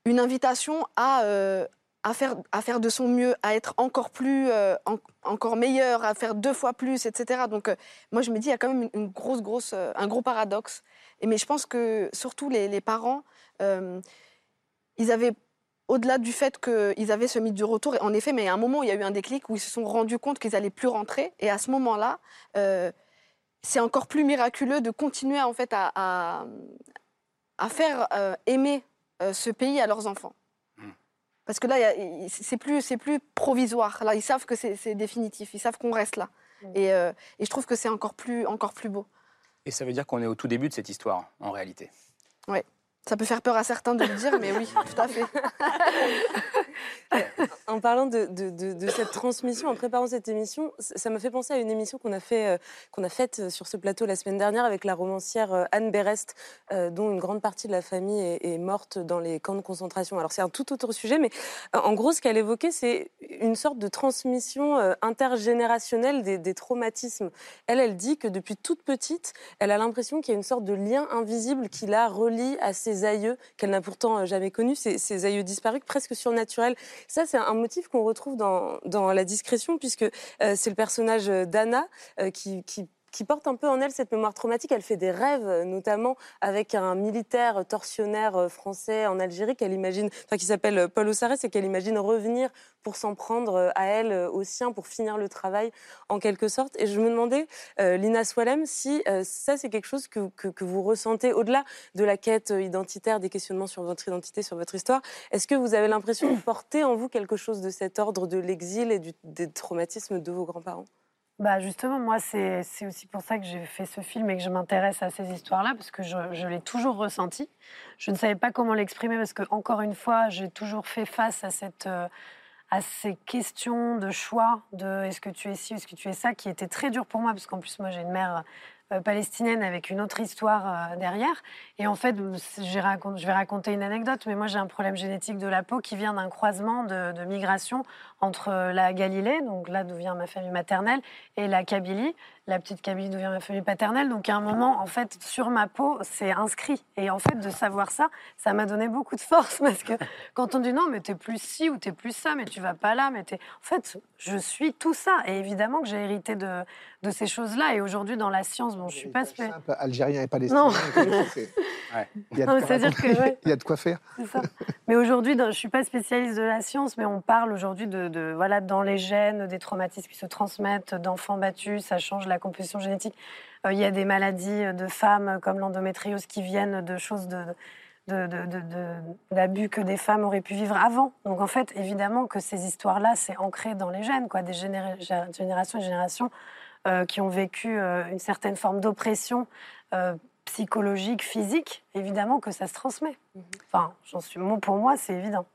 une invitation à, euh, à, faire, à de son mieux, à être encore plus, euh, en- encore meilleur, à faire deux fois plus, etc. Donc, euh, moi, je me dis, il y a quand même une, grosse, grosse, un gros paradoxe. Mais je pense que, surtout, les, parents, ils avaient au-delà du fait qu'ils avaient ce mythe du retour, et en effet, mais a un moment où il y a eu un déclic où ils se sont rendus compte qu'ils n'allaient plus rentrer. Et à ce moment-là, c'est encore plus miraculeux de continuer en fait à, à, à faire aimer ce pays à leurs enfants. Parce que là, c'est plus, c'est plus provisoire. Là, ils savent que c'est définitif. Ils savent qu'on reste là. Et, euh, et je trouve que c'est encore plus, encore plus beau. Et ça veut dire qu'on est au tout début de cette histoire, en réalité. Ouais. Ça peut faire peur à certains de le dire, mais oui, tout à fait. En parlant de, cette transmission, en préparant cette émission, ça m'a fait penser à une émission qu'on a, fait, euh, a faite euh, sur ce plateau la semaine dernière avec la romancière euh, Anne Berest, dont une grande partie de la famille est, morte dans les camps de concentration. Alors c'est un tout autre sujet, mais en gros, ce qu'elle évoquait, c'est une sorte de transmission intergénérationnelle des, des traumatismes. Elle, elle dit que depuis toute petite, elle a l'impression qu'il y a une sorte de lien invisible qui la relie à ses aïeux, qu'elle n'a pourtant euh, jamais connus, ses aïeux disparus, presque surnaturels. Ça, c'est un motif qu'on retrouve dans, La discrétion, puisque euh, c'est le personnage d'Anna euh, qui, qui qui porte un peu en elle cette mémoire traumatique. Elle fait des rêves, euh, notamment avec un militaire tortionnaire euh, français en Algérie qu'elle imagine, enfin qui s'appelle euh, Paul Ossarès et qu'elle imagine revenir pour s'en prendre à elle, aux siens, pour finir le travail en quelque sorte. Et je me demandais, Lina Swalem, si ça c'est quelque chose que, que, vous ressentez au-delà de la quête identitaire, des questionnements sur votre identité, sur votre histoire. Est-ce que vous avez l'impression de porter en vous quelque chose de cet ordre de l'exil et du, des traumatismes de vos grands-parents? Bah justement, moi, c'est aussi pour ça que j'ai fait ce film et que je m'intéresse à ces histoires-là, parce que je, l'ai toujours ressenti. Je ne savais pas comment l'exprimer, parce que, encore une fois, j'ai toujours fait face à, cette, euh, à ces questions de choix, de est-ce que tu es ci, est-ce que tu es ça, qui étaient très dures pour moi, parce qu'en plus, moi, j'ai une mère palestinienne avec une autre histoire euh, derrière. Et en fait, je vais raconter une anecdote, mais moi j'ai un problème génétique de la peau qui vient d'un croisement de, de migration entre euh, la Galilée, donc là d'où vient ma famille maternelle, et la Kabylie, la petite Kabylie d'où vient ma famille paternelle. Donc à un moment, en fait, sur ma peau, c'est inscrit. Et en fait, de savoir ça, ça m'a donné beaucoup de force parce que quand on dit non, mais t'es plus ci ou t'es plus ça, mais tu vas pas là, mais t'es. En fait, je suis tout ça. Et évidemment que j'ai hérité de, de ces choses-là. Et aujourd'hui, dans la science, bon, je suis pas spé- Simple, Algérien et palestinien. Non. Il y a de quoi que, ouais. il y a de quoi faire. C'est ça. Mais aujourd'hui, dans- je suis pas spécialiste de la science, mais on parle aujourd'hui de, de- voilà dans les gènes, des traumatismes qui se transmettent, d'enfants battus, ça change la composition génétique. Euh, Il y a des maladies de femmes comme l'endométriose qui viennent de choses de de- de- de- de- d'abus que des femmes auraient pu vivre avant. Donc en fait, évidemment que ces histoires-là, c'est ancré dans les gènes, quoi, des généra- gé- générations et générations euh, qui ont vécu euh, une certaine forme d'oppression euh, psychologique, physique. Évidemment que ça se transmet. Enfin, j'en suis, pour moi, c'est évident.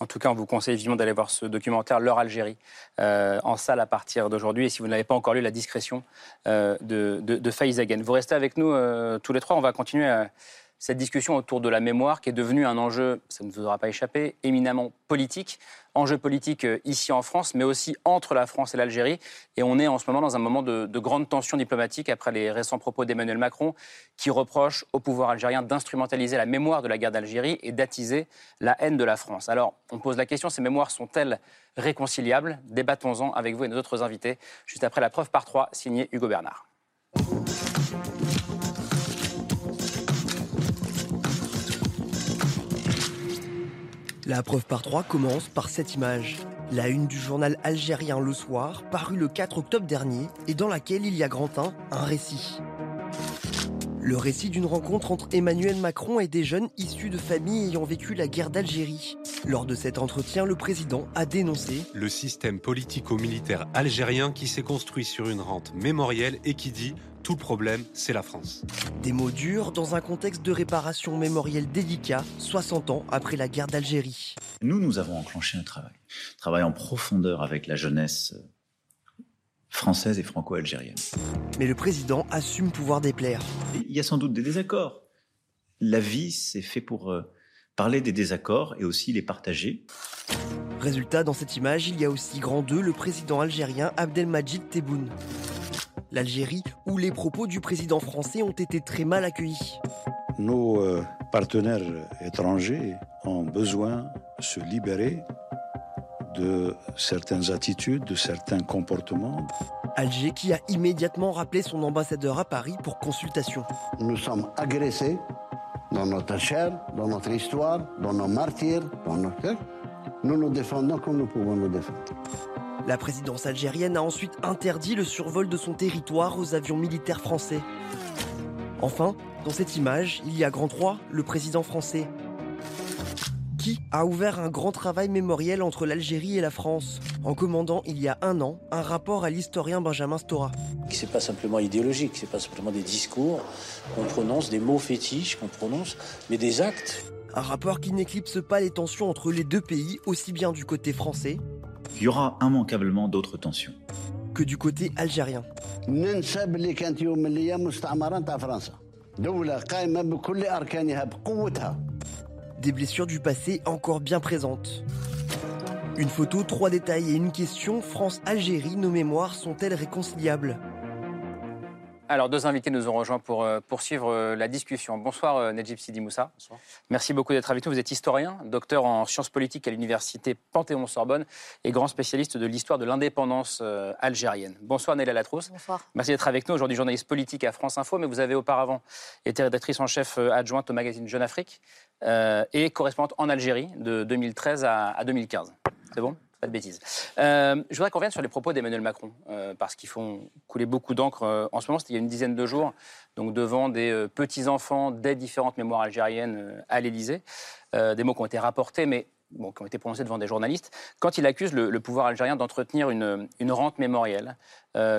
En tout cas, on vous conseille vivement d'aller voir ce documentaire L'heure Algérie euh, en salle à partir d'aujourd'hui. Et si vous n'avez pas encore lu La discrétion euh, de, de, de. Vous restez avec nous euh, tous les trois. On va continuer euh, cette discussion autour de la mémoire qui est devenue un enjeu, ça ne vous aura pas échappé, éminemment politique. Enjeu politique euh, ici en France, mais aussi entre la France et l'Algérie. Et on est en ce moment dans un moment de, de grande tension diplomatique après les récents propos d'Emmanuel Macron qui reproche au pouvoir algérien d'instrumentaliser la mémoire de la guerre d'Algérie et d'attiser la haine de la France. Alors, on pose la question, ces mémoires sont-elles réconciliables? Débattons-en avec vous et nos autres invités, juste après la preuve par trois, signée Hugo Bernard. La preuve par trois commence par cette image. La une du journal algérien Le Soir, parue le 4 octobre dernier, et dans laquelle il y a grand un, un récit. Le récit d'une rencontre entre Emmanuel Macron et des jeunes issus de familles ayant vécu la guerre d'Algérie. Lors de cet entretien, le président a dénoncé Le système politico-militaire algérien qui s'est construit sur une rente mémorielle et qui dit tout le problème, c'est la France. des mots durs dans un contexte de réparation mémorielle délicat, 60 ans après la guerre d'Algérie. Nous, nous avons enclenché un travail. Travail en profondeur avec la jeunesse française et franco-algérienne. Mais le président assume pouvoir déplaire. Il y a sans doute des désaccords. La vie, c'est fait pour euh, parler des désaccords et aussi les partager. Résultat, dans cette image, il y a aussi grand 2, le président algérien Abdelmajid Tebboune. L'Algérie, où les propos du président français ont été très mal accueillis. Nos euh, partenaires étrangers ont besoin de se libérer de certaines attitudes, de certains comportements. Alger qui a immédiatement rappelé son ambassadeur à Paris pour consultation. Nous sommes agressés dans notre chair, dans notre histoire, dans nos martyrs, dans notre... Nous nous défendons comme nous pouvons nous défendre. La présidence algérienne a ensuite interdit le survol de son territoire aux avions militaires français. Enfin, dans cette image, il y a grand 3, le président français, qui a ouvert un grand travail mémoriel entre l'Algérie et la France, en commandant il y a un an un rapport à l'historien Benjamin Stora. C'est pas simplement idéologique, c'est pas simplement des discours qu'on prononce, des mots fétiches qu'on prononce, mais des actes. Un rapport qui n'éclipse pas les tensions entre les deux pays, aussi bien du côté français il y aura immanquablement d'autres tensions. Que du côté algérien. Des blessures du passé encore bien présentes. Une photo, trois détails et une question, France-Algérie, nos mémoires sont-elles réconciliables? Alors, deux invités nous ont rejoints pour euh, poursuivre euh, la discussion. Bonsoir, euh, Nedjib Sidi Moussa. Merci beaucoup d'être avec nous. Vous êtes historien, docteur en sciences politiques à l'université Panthéon-Sorbonne et grand spécialiste de l'histoire de l'indépendance algérienne. Bonsoir, Néla Latrousse. Bonsoir. Merci d'être avec nous. Aujourd'hui, journaliste politique à France Info, mais vous avez auparavant été rédactrice en chef adjointe au magazine Jeune Afrique euh, et correspondante en Algérie de 2013 à, à 2015. C'est bon? Pas de bêtises. Euh, je voudrais qu'on revienne sur les propos d'Emmanuel Macron, euh, parce qu'ils font couler beaucoup d'encre euh, en ce moment. C'était il y a une dizaine de jours, donc devant des petits-enfants des différentes mémoires algériennes à l'Élysée. Des mots qui ont été rapportés, mais qui ont été prononcés devant des journalistes, quand il accuse le, pouvoir algérien d'entretenir une, rente mémorielle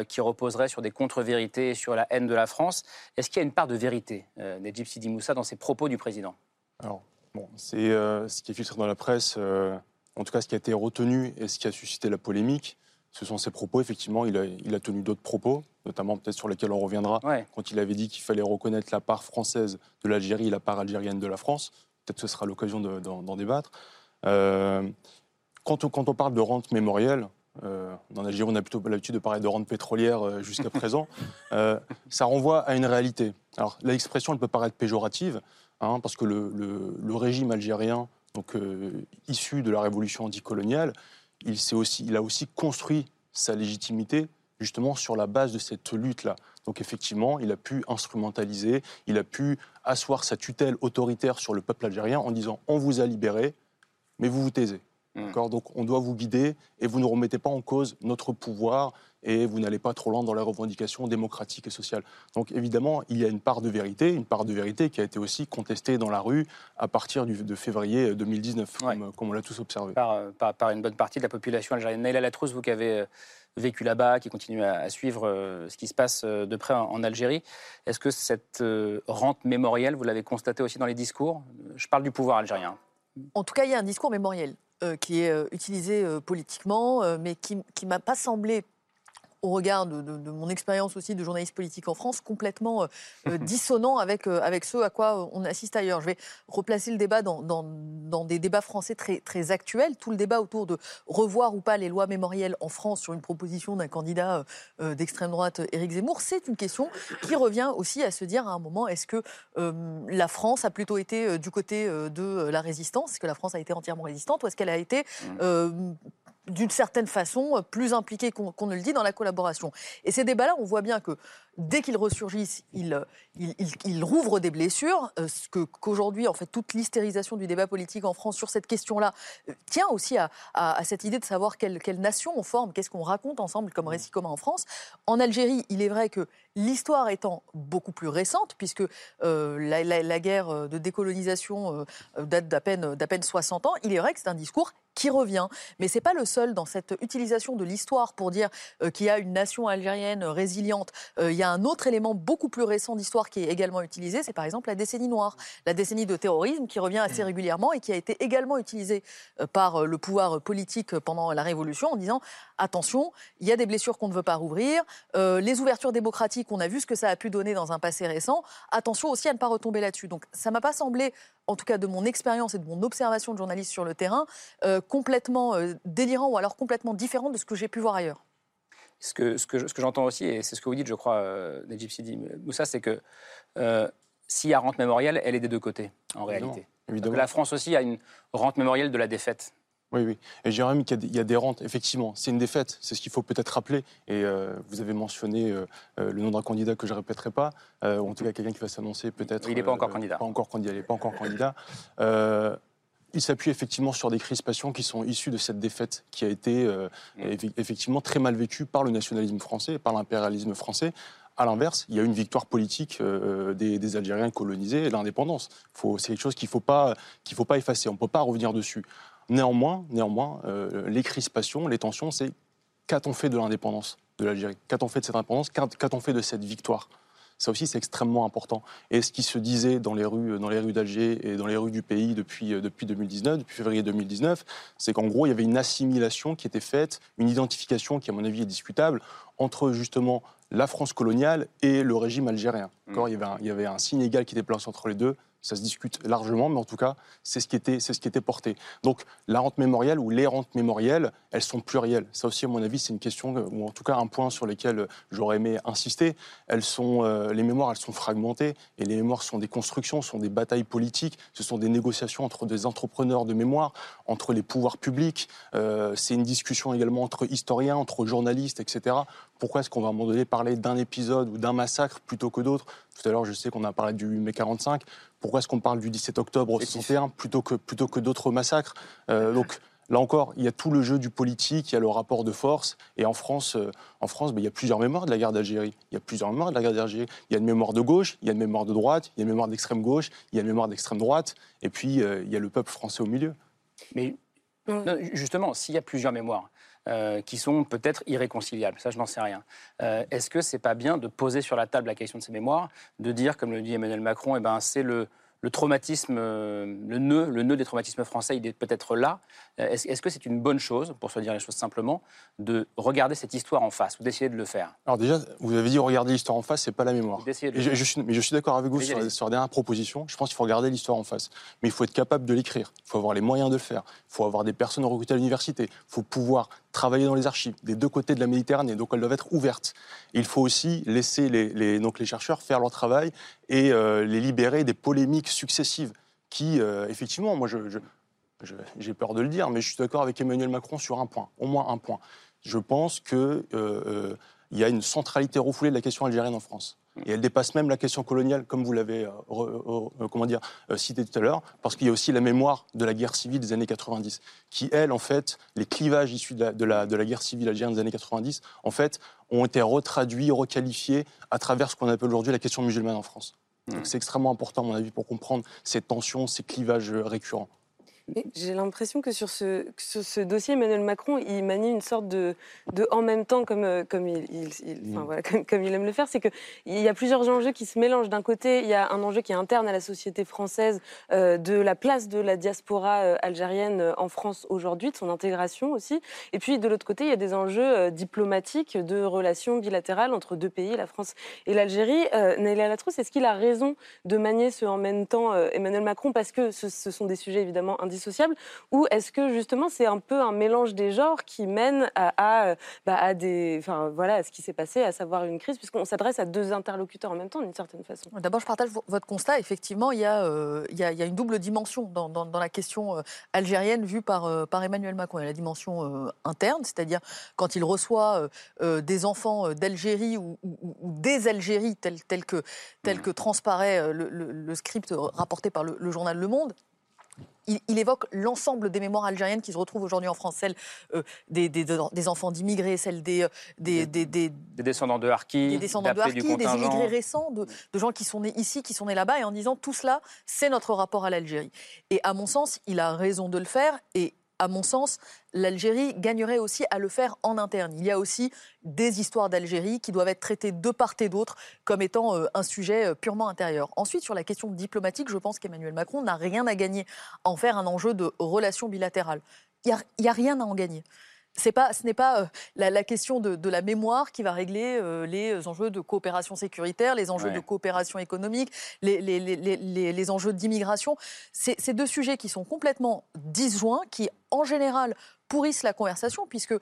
qui reposerait sur des contre-vérités et sur la haine de la France. Est-ce qu'il y a une part de vérité, euh, Nedjib Sidi Moussa, dans ces propos du président? Alors, bon, c'est ce qui est filtré dans la presse, en tout cas ce qui a été retenu et ce qui a suscité la polémique, ce sont ses propos. Effectivement, il a, il a tenu d'autres propos, notamment peut-être sur lesquels on reviendra, quand il avait dit qu'il fallait reconnaître la part française de l'Algérie et la part algérienne de la France. Peut-être que ce sera l'occasion de- d'en débattre. Euh, quand, on, quand on parle de rente mémorielle, euh, en Algérie, on a plutôt l'habitude de parler de rente pétrolière euh, jusqu'à présent. Euh, ça renvoie à une réalité. Alors, l'expression, elle peut paraître péjorative, hein, parce que le, le- le régime algérien, donc euh, issu de la révolution anticoloniale, il, aussi, il a aussi construit sa légitimité justement sur la base de cette lutte-là. Donc effectivement, il a pu instrumentaliser, il a pu asseoir sa tutelle autoritaire sur le peuple algérien en disant on vous a libéré, mais vous vous taisez. D'accord? Donc on doit vous guider et vous ne remettez pas en cause notre pouvoir et vous n'allez pas trop loin dans les revendications démocratiques et sociales. Donc évidemment, il y a une part de vérité, une part de vérité qui a été aussi contestée dans la rue à partir du- de février 2019, comme, comme on l'a tous observé. par, euh, par- par une bonne partie de la population algérienne. Naïla Latrousse, vous qui avez euh, vécu là-bas, qui continuez à, à suivre euh, ce qui se passe euh, de près en, en Algérie, est-ce que cette euh, rente mémorielle, vous l'avez constatée aussi dans les discours? Je parle du pouvoir algérien. En tout cas, il y a un discours mémoriel euh, qui est euh, utilisé euh, politiquement, euh, mais qui ne m'a pas semblé, au regard de, de- de mon expérience aussi de journaliste politique en France, complètement euh, euh, dissonant avec, euh, avec ce à quoi on assiste ailleurs. Je vais replacer le débat dans, dans- dans des débats français très, très actuels. Tout le débat autour de revoir ou pas les lois mémorielles en France sur une proposition d'un candidat euh, d'extrême droite, Éric Zemmour, c'est une question qui revient aussi à se dire à un moment, est-ce que la France a plutôt été du côté de la résistance? Est-ce que la France a été entièrement résistante? Ou est-ce qu'elle a été euh, d'une certaine façon euh, plus impliquée qu'on qu'on ne le dit dans la collaboration. Et ces débats-là, on voit bien que dès qu'ils ressurgissent, ils, euh, rouvrent des blessures. euh, ce Qu'aujourd'hui, en fait, toute l'hystérisation du débat politique en France sur cette question-là euh, tient aussi à, cette idée de savoir quelle, nation on forme, qu'est-ce qu'on raconte ensemble comme récit commun en France. En Algérie, il est vrai que l'histoire étant beaucoup plus récente, puisque la, guerre de décolonisation date d'à peine, d'à peine 60 ans, il est vrai que c'est un discours qui revient. Mais c'est pas le seul dans cette utilisation de l'histoire pour dire qu'il y a une nation algérienne résiliente. Un autre élément beaucoup plus récent d'histoire qui est également utilisé, c'est par exemple la décennie noire, la décennie de terrorisme qui revient assez régulièrement et qui a été également utilisée euh, par euh, le pouvoir politique pendant la Révolution en disant attention, il y a des blessures qu'on ne veut pas rouvrir, euh, les ouvertures démocratiques, on a vu ce que ça a pu donner dans un passé récent, attention aussi à ne pas retomber là-dessus. Donc ça m'a pas semblé, en tout cas de mon expérience et de mon observation de journaliste sur le terrain, euh, complètement euh, délirant ou alors complètement différent de ce que j'ai pu voir ailleurs. Ce que, ce que, je- ce que j'entends aussi, et c'est ce que vous dites, je crois, euh, Najib Sidi Moussa, c'est que euh, s'il y a rente mémorielle, elle est des deux côtés, en réalité. évidemment. La France aussi a une rente mémorielle de la défaite. Oui, oui. Et je dirais même qu'il y a des- rentes, effectivement. C'est une défaite, c'est ce qu'il faut peut-être rappeler. Et euh, vous avez mentionné euh, euh, le nom d'un candidat que je ne répéterai pas, euh, ou en tout cas quelqu'un qui va s'annoncer peut-être. Il n'est pas encore candidat. Pas encore candidat, il n'est pas encore candidat. Il s'appuie effectivement sur des crispations qui sont issues de cette défaite qui a été euh, effe- effectivement très mal vécue par le nationalisme français et par l'impérialisme français. À l'inverse, il y a une victoire politique euh, des, des Algériens colonisés et l'indépendance. C'est quelque chose qu'il ne faut, pas- faut pas effacer. On ne peut pas revenir dessus. Néanmoins, néanmoins euh, les crispations, les tensions, c'est qu'a-t-on fait de l'indépendance de l'Algérie? Qu'a-t-on fait de cette indépendance? Qu'a- Qu'a-t-on fait de cette victoire? Ça aussi, c'est extrêmement important. Et ce qui se disait dans les rues, dans les rues d'Alger et dans les rues du pays depuis, euh, depuis 2019, depuis février 2019, c'est qu'en gros, il y avait une assimilation qui était faite, une identification qui, à mon avis, est discutable entre justement la France coloniale et le régime algérien. D'accord? Il, y avait un, il y avait un signe égal qui était placé entre les deux. Ça se discute largement, mais en tout cas, c'est ce qui était, ce qui était porté. Donc, la rente mémorielle ou les rentes mémorielles, elles sont plurielles. Ça aussi, à mon avis, c'est une question, ou en tout cas un point sur lequel j'aurais aimé insister. Elles sont, euh, les mémoires, elles sont fragmentées, et les mémoires sont des constructions, sont des batailles politiques, ce sont des négociations entre des entrepreneurs de mémoire, entre les pouvoirs publics. Euh, c'est une discussion également entre historiens, entre journalistes, etc. Pourquoi est-ce qu'on va à un moment donné parler d'un épisode ou d'un massacre plutôt que d'autres? Tout à l'heure, je sais qu'on a parlé du 8 mai 45. Pourquoi est-ce qu'on parle du 17 octobre 61 plutôt que, plutôt que d'autres massacres Euh, Donc, Là encore, il y a tout le jeu du politique, il y a le rapport de force. Et en France, euh, en France ben, il y a plusieurs mémoires de la guerre d'Algérie. Il y a plusieurs mémoires de la guerre d'Algérie. Il y a une mémoire de gauche, il y a une mémoire de droite, il y a une mémoire d'extrême gauche, il y a une mémoire d'extrême droite. Et puis, euh, il y a le peuple français au milieu. Mais non, justement, s'il y a plusieurs mémoires euh, qui sont peut-être irréconciliables, ça je n'en sais rien, euh, est-ce que c'est pas bien de poser sur la table la question de ces mémoires, de dire, comme le dit Emmanuel Macron, eh ben, c'est le, le traumatisme, euh, le nœud, le nœud des traumatismes français, il est peut-être là. Euh, Est-ce que c'est une bonne chose, pour se dire les choses simplement, de regarder cette histoire en face ou d'essayer de le faire? Alors déjà, vous avez dit regarder l'histoire en face, c'est pas la mémoire. De Et je, faire. je suis, mais je suis d'accord avec vous sur, la dernière proposition. Je pense qu'il faut regarder l'histoire en face. Mais il faut être capable de l'écrire. Il faut avoir les moyens de le faire. Il faut avoir des personnes recrutées à l'université. Il faut pouvoir travailler dans les archives des deux côtés de la Méditerranée. Donc elles doivent être ouvertes. Il faut aussi laisser les, les- donc les chercheurs faire leur travail et euh, les libérer des polémiques successives qui, euh, effectivement, moi je- j'ai peur de le dire, mais je suis d'accord avec Emmanuel Macron sur un point, au moins un point. Je pense qu'il euh, euh, y a une centralité refoulée de la question algérienne en France. Et elle dépasse même la question coloniale, comme vous l'avez euh, comment cité tout à l'heure, parce qu'il y a aussi la mémoire de la guerre civile des années 90, qui, elle, en fait, les clivages issus de la, de la guerre civile algérienne des années 90, en fait, ont été retraduits, requalifiés à travers ce qu'on appelle aujourd'hui la question musulmane en France. Donc c'est extrêmement important, à mon avis, pour comprendre ces tensions, ces clivages euh, récurrents. J'ai l'impression que sur ce, que sur ce dossier, Emmanuel Macron, il manie une sorte de, de en même temps, comme, euh, comme, il, il- il- enfin, voilà, comme, comme il aime le faire. C'est qu'il y a plusieurs enjeux qui se mélangent. D'un côté, il y a un enjeu qui est interne à la société française euh, de la place de la diaspora euh, algérienne en France aujourd'hui, de son intégration aussi. Et puis, de l'autre côté, il y a des enjeux euh, diplomatiques de relations bilatérales entre deux pays, la France et l'Algérie. Naila Latrousse, est-ce qu'il a raison de manier ce en même temps Emmanuel Macron? Parce que ce, ce sont des sujets évidemment indissociables ou est-ce que justement c'est un peu un mélange des genres qui mène à, à, euh, bah, à des, enfin voilà, à ce qui s'est passé, à savoir une crise, puisqu'on s'adresse à deux interlocuteurs en même temps d'une certaine façon. D'abord, je partage vo- votre constat. Effectivement, il y a, euh, il y a, il y a une double dimension dans, dans- dans la question euh, algérienne vue par, euh, par Emmanuel Macron. Il y a la dimension euh, interne, c'est-à-dire quand il reçoit euh, euh, des enfants d'Algérie ou, ou- ou- ou des Algéries, tel, tel que, transparaît le, le- le script rapporté par le, le journal Le Monde. Il, il évoque l'ensemble des mémoires algériennes qui se retrouvent aujourd'hui en France, celles euh, des, des- des enfants d'immigrés, celles des, euh, des, des- des- Des descendants de Harki, des descendants de immigrés récents, de, de gens qui sont nés ici, qui sont nés là-bas, et en disant tout cela, c'est notre rapport à l'Algérie. Et à mon sens, il a raison de le faire, et à mon sens, l'Algérie gagnerait aussi à le faire en interne. Il y a aussi des histoires d'Algérie qui doivent être traitées de part et d'autre comme étant euh, un sujet euh, purement intérieur. Ensuite, sur la question diplomatique, je pense qu'Emmanuel Macron n'a rien à gagner à en faire un enjeu de relations bilatérales. Il n'y a, rien à en gagner. C'est pas, ce n'est pas euh, la, la question de, de la mémoire qui va régler euh, les enjeux de coopération sécuritaire, les enjeux Ouais. de coopération économique, les, les- les- les- les- les enjeux d'immigration. C'est deux sujets qui sont complètement disjoints, qui en général pourrissent la conversation, puisque euh,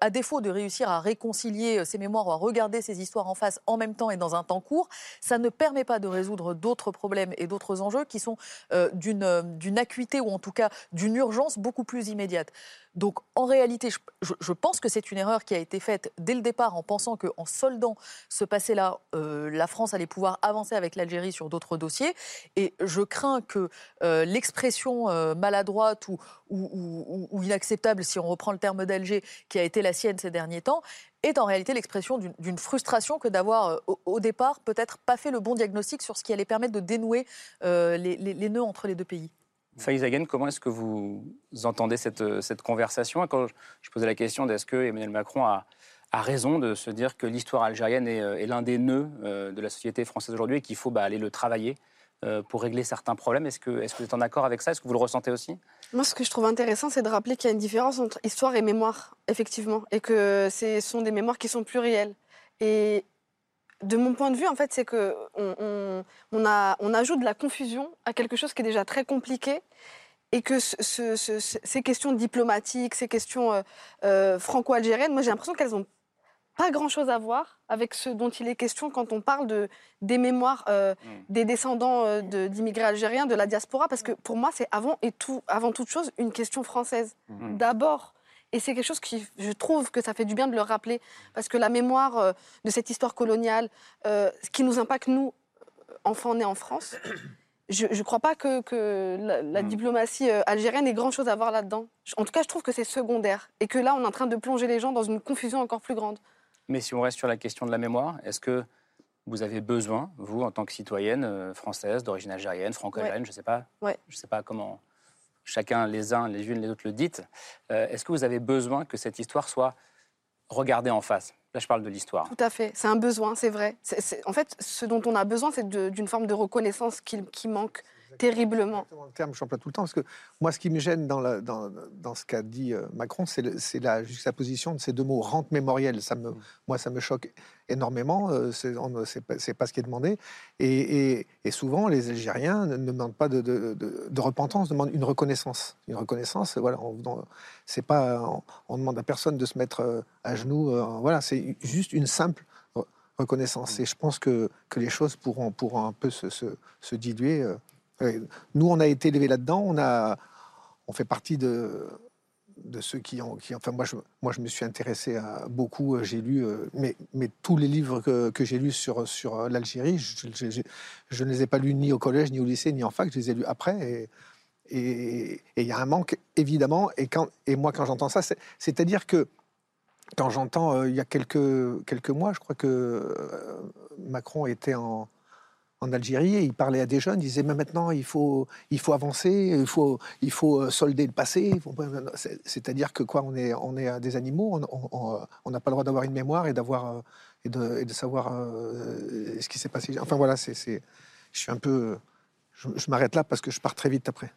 à défaut de réussir à réconcilier ces mémoires ou à regarder ces histoires en face en même temps et dans un temps court, ça ne permet pas de résoudre d'autres problèmes et d'autres enjeux qui sont d'une d'une acuité ou en tout cas d'une urgence beaucoup plus immédiate. Donc en réalité, je, pense que c'est une erreur qui a été faite dès le départ en pensant qu'en soldant ce passé-là, euh, la France allait pouvoir avancer avec l'Algérie sur d'autres dossiers. Et je crains que euh, l'expression euh, maladroite ou, inacceptable, si on reprend le terme d'Alger, qui a été la sienne ces derniers temps, est en réalité l'expression d'une- frustration que d'avoir au, départ peut-être pas fait le bon diagnostic sur ce qui allait permettre de dénouer les nœuds entre les deux pays. Faïz Hagen, comment est-ce que vous entendez cette, euh, cette conversation? Et Quand je, posais la question d'est-ce que Emmanuel Macron a, a raison de se dire que l'histoire algérienne est, euh, est l'un des nœuds euh, de la société française aujourd'hui et qu'il faut bah, aller le travailler pour régler certains problèmes? Est-ce que, est que vous êtes en accord avec ça? Est-ce que vous le ressentez aussi? Moi, ce que je trouve intéressant, c'est de rappeler qu'il y a une différence entre histoire et mémoire, effectivement, et que ce sont des mémoires qui sont plurielles. Et de mon point de vue, en fait, c'est que on, on- on a, on ajoute de la confusion à quelque chose qui est déjà très compliqué. Et que ce- ce- ce- ce- ces questions diplomatiques, ces questions euh, euh, franco-algériennes, moi j'ai l'impression qu'elles n'ont pas grand-chose à voir avec ce dont il est question quand on parle de, des mémoires euh, des descendants de- d'immigrés algériens, de la diaspora, parce que pour moi, c'est avant, et tout, avant toute chose une question française. D'abord. Et c'est quelque chose qui, je trouve que ça fait du bien de le rappeler, parce que la mémoire euh, de cette histoire coloniale, euh, ce qui nous impacte, nous, euh, enfants nés en France, je ne crois pas que, que la, la diplomatie algérienne ait grand-chose à voir là-dedans. En tout cas, je trouve que c'est secondaire. Et que là, on est en train de plonger les gens dans une confusion encore plus grande. Mais si on reste sur la question de la mémoire, est-ce que vous avez besoin, vous, en tant que citoyenne française, d'origine algérienne, franco-algérienne, Ouais. je ne sais pas, Ouais. je sais pas comment chacun, les uns, les unes, les autres le dites, euh, est-ce que vous avez besoin que cette histoire soit regardée en face? Là, je parle de l'histoire. Tout à fait, c'est un besoin, c'est vrai. En fait, ce dont on a besoin, c'est d'une forme de reconnaissance qui manque. Terriblement. Exactement le terme, j'emploie tout le temps, parce que moi, ce qui me gêne dans, la- dans, dans ce qu'a dit euh, Macron, c'est la juxtaposition de ces deux mots, rente mémorielle. Ça me, Moi, ça me choque énormément, euh, c'est pas, pas ce qui est demandé. Et, et- et souvent, les Algériens ne ne demandent pas de, de- de- de repentance, demandent une reconnaissance. Une reconnaissance, voilà, on, c'est pas, on, on demande à personne de se mettre euh, à genoux, voilà, c'est juste une simple re- reconnaissance. Et je pense que, que les choses pourront, pourront un peu se, se- se diluer. Nous, on a été élevés là-dedans, on, on fait partie de, de ceux qui ont, qui, enfin moi je, moi je me suis intéressé à beaucoup, euh, j'ai lu, euh, mais, mais tous les livres que, j'ai lus sur, sur euh, l'Algérie, je, ne les ai pas lus ni au collège, ni au lycée, ni en fac, je les ai lus après. Et il y a un manque, évidemment. Et, quand, et moi, quand j'entends ça, c'est- c'est-à-dire que quand j'entends, il y a quelques, quelques mois, je crois que Macron était en, en Algérie et il parlait à des jeunes, il disait, mais maintenant, il faut, il faut avancer, il faut, il faut euh, solder le passé. faut- c'est- C'est-à-dire que quoi, on est, on est des animaux, on- on- on on n'a pas le droit d'avoir une mémoire et, d'avoir, euh, et, de, et de savoir euh, ce qui s'est passé. Enfin voilà, c'est, c'est- je suis un peu... Je, je m'arrête là parce que je pars très vite après.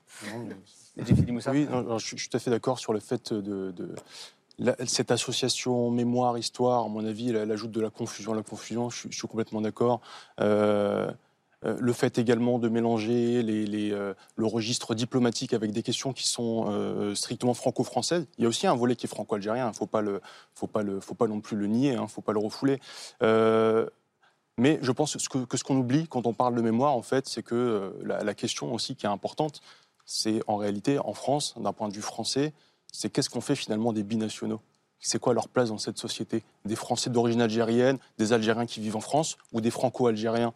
Oui, non, non, je, suis- je suis tout à fait d'accord sur le fait de, cette association mémoire-histoire. À mon avis, elle, ajoute de la confusion à la confusion. Je, suis- complètement d'accord. Euh, le fait également de mélanger euh, le registre diplomatique avec des questions qui sont euh, strictement franco-françaises. Il y a aussi un volet qui est franco-algérien. Il ne faut faut, pas non plus le nier, il ne faut pas le refouler. Euh, mais je pense que ce qu'on oublie quand on parle de mémoire, en fait, c'est que euh, la, la question aussi qui est importante, c'est en réalité, en France, d'un point de vue français, c'est qu'est-ce qu'on fait finalement des binationaux? C'est quoi leur place dans cette société? Des Français d'origine algérienne, des Algériens qui vivent en France, ou des Franco-Algériens?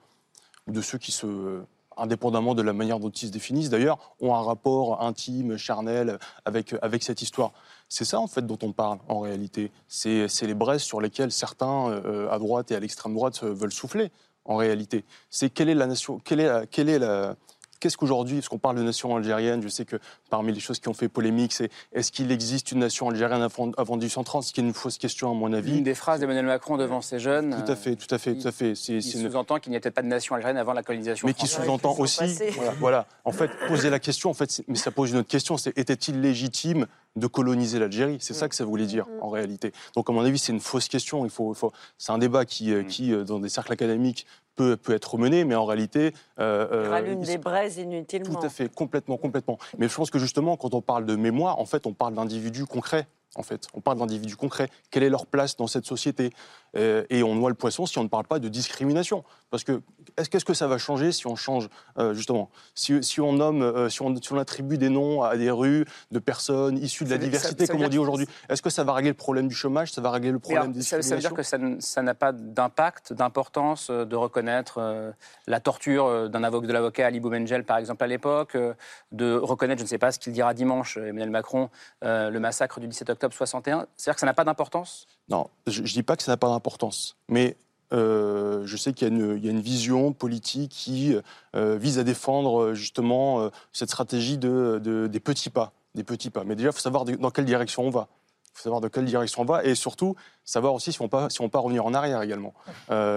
De ceux qui se, indépendamment de la manière dont ils se définissent d'ailleurs, ont un rapport intime, charnel avec, avec cette histoire. C'est ça en fait dont on parle en réalité. C'est les braises sur lesquelles certains euh, à droite et à l'extrême droite veulent souffler en réalité. C'est quelle est la nation, quelle est quelle est la, Qu'est-ce qu'aujourd'hui, parce qu'on parle de nation algérienne, je sais que parmi les choses qui ont fait polémique, c'est est-ce qu'il existe une nation algérienne avant, avant 1830 Ce qui est une fausse question, à mon avis. Une des phrases d'Emmanuel Macron devant ces jeunes. Tout à fait, tout à fait, tout à fait. C'est Il c'est une- sous-entend qu'il n'y a peut-être pas de nation algérienne avant la colonisation mais qui sous-entend aussi, voilà, voilà. en fait, poser la question, en fait, mais ça pose une autre question, c'est était-il légitime de coloniser l'Algérie? C'est ça que ça voulait dire en réalité. Donc, à mon avis, c'est une fausse question. Il faut, il faut- c'est un débat qui, euh, qui, euh, dans des cercles académiques, peut, peut être mené, mais en réalité, euh, Il euh, rallume il- des braises inutilement. tout à fait, complètement, complètement. Mais je pense que justement, quand on parle de mémoire, en fait, on parle d'individus concrets. En fait, on parle d'individus concrets. Quelle est leur place dans cette société? Et on noie le poisson si on ne parle pas de discrimination. Parce que est-ce qu'est-ce que ça va changer si on change euh, justement si, si on nomme, euh, si, on, si on attribue des noms à des rues de personnes issues de la Ça veut- ça- diversité, ça comme on dit aujourd'hui Est-ce que ça va régler le problème du chômage Ça va régler le alors, problème des ça, ça veut dire discriminations que ça n'a pas d'impact, d'importance euh, de reconnaître euh, la torture euh, d'un avocat de l'avocat Ali Boumengel, par exemple, à l'époque, euh, de reconnaître, je ne sais pas ce qu'il dira dimanche, euh, Emmanuel Macron, euh, le massacre du 17 octobre 61. C'est-à-dire que ça n'a pas d'importance? Non, je ne dis pas que ça n'a pas d'importance, mais euh, je sais qu'il y, a une- vision politique qui euh, vise à défendre euh, justement cette stratégie de, de- des petits pas. Des petits pas. Mais déjà, il faut savoir dans quelle direction on va. Il faut savoir de quelle direction on va et surtout savoir aussi si on ne si on pas revenir en arrière également.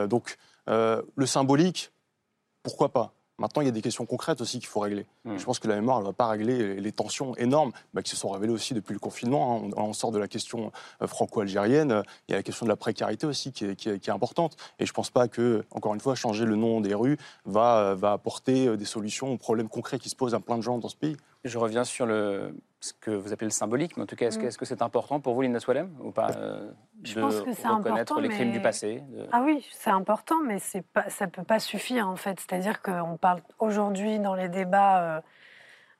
Donc, le symbolique, pourquoi pas? Maintenant, il y a des questions concrètes aussi qu'il faut régler. Mm. Je pense que la mémoire ne va pas régler les- tensions énormes bah, qui se sont révélées aussi depuis le confinement. hein. On, on sort de la question euh, franco-algérienne. euh, Il y a la question de la précarité aussi qui est, qui est- qui est importante. Et je ne pense pas que, encore une fois, changer le nom des rues va, euh, va apporter des solutions aux problèmes concrets qui se posent à plein de gens dans ce pays. Je reviens sur le, ce que vous appelez le symbolique, mais en tout cas, est-ce que Mm. est-ce que c'est important pour vous, Linda Swalem, ou pas, euh, Je de pense que c'est reconnaître important, les crimes mais- du passé de- Ah oui, c'est important, mais c'est pas, ça ne peut pas suffire en fait. C'est-à-dire qu'on parle aujourd'hui dans les débats euh,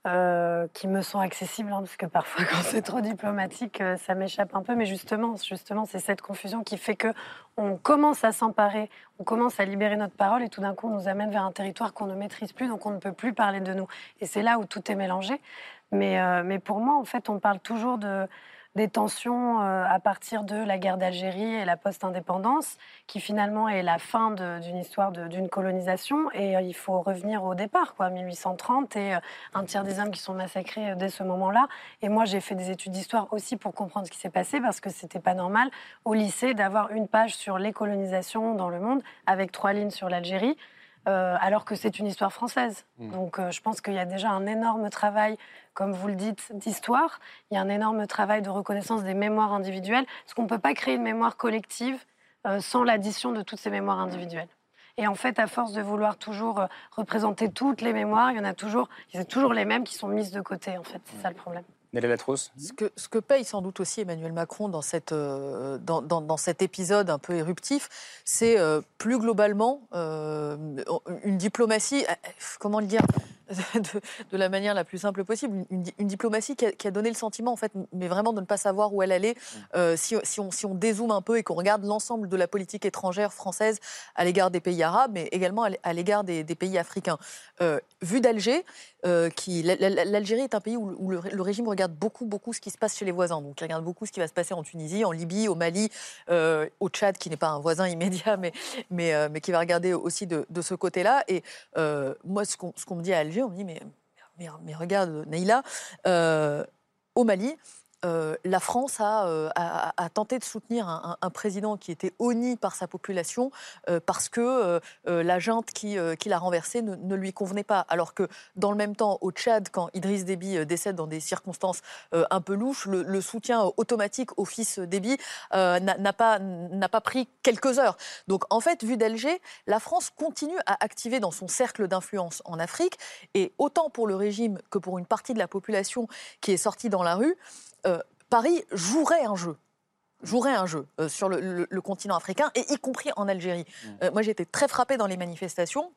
euh, qui me sont accessibles, hein, parce que parfois quand c'est trop diplomatique, euh, ça m'échappe un peu. Mais justement, justement, c'est cette confusion qui fait que on commence à s'emparer, on commence à libérer notre parole, et tout d'un coup, on nous amène vers un territoire qu'on ne maîtrise plus, donc on ne peut plus parler de nous. Et c'est là où tout est mélangé. Mais, euh, mais pour moi, en fait, on parle toujours de des tensions euh, à partir de la guerre d'Algérie et la post-indépendance, qui finalement est la fin d'une histoire d'une colonisation. Et euh, il faut revenir au départ, quoi, 1830, et euh, un tiers des hommes qui sont massacrés dès ce moment-là. Et moi, j'ai fait des études d'histoire aussi pour comprendre ce qui s'est passé, parce que c'était pas normal au lycée d'avoir une page sur les colonisations dans le monde, avec trois lignes sur l'Algérie. Euh, alors que c'est une histoire française. Mm. Donc euh, je pense qu'il y a déjà un énorme travail, comme vous le dites, d'histoire. Il y a un énorme travail de reconnaissance des mémoires individuelles, parce qu'on ne peut pas créer une mémoire collective euh, sans l'addition de toutes ces mémoires individuelles. Et en fait, à force de vouloir toujours représenter toutes les mémoires, il y en a toujours, il y a toujours les mêmes qui sont mises de côté. En fait, c'est ça le problème. Ce que, paye sans doute aussi Emmanuel Macron dans, euh, cet épisode un peu éruptif, c'est euh, plus globalement euh, une diplomatie, comment le dire? de, de la manière la plus simple possible, une, une diplomatie qui a, qui a donné le sentiment, en fait, mais vraiment de ne pas savoir où elle allait. Euh, si, si on, si on dézoome un peu et qu'on regarde l'ensemble de la politique étrangère française à l'égard des pays arabes, mais également à l'égard des, des pays africains. Euh, vu d'Alger, euh, qui l'Algérie est un pays où, où le, le régime regarde beaucoup, beaucoup ce qui se passe chez les voisins. Donc, il regarde beaucoup ce qui va se passer en Tunisie, en Libye, au Mali, au Tchad, qui n'est pas un voisin immédiat, mais, mais, mais qui va regarder aussi de, de ce côté-là. Et moi, ce qu'on ce qu'on me dit à Alger, on me dit, mais, mais, regarde, Neila, euh, au Mali, euh, la France a, euh, a- tenté de soutenir un, président qui était honni par sa population euh, parce que la junte qui, l'a renversé ne, lui convenait pas. Alors que dans le même temps, au Tchad, quand Idriss Déby décède dans des circonstances un peu louches, le, soutien automatique au fils Déby n'a pas, n'a pas pris quelques heures. Donc en fait, vu d'Alger, la France continue à activer dans son cercle d'influence en Afrique, et autant pour le régime que pour une partie de la population qui est sortie dans la rue, euh, Paris jouerait un jeu jouerait un jeu euh, sur le, le- le continent africain, et y compris en Algérie. Euh, moi, j'ai été très frappée dans les manifestations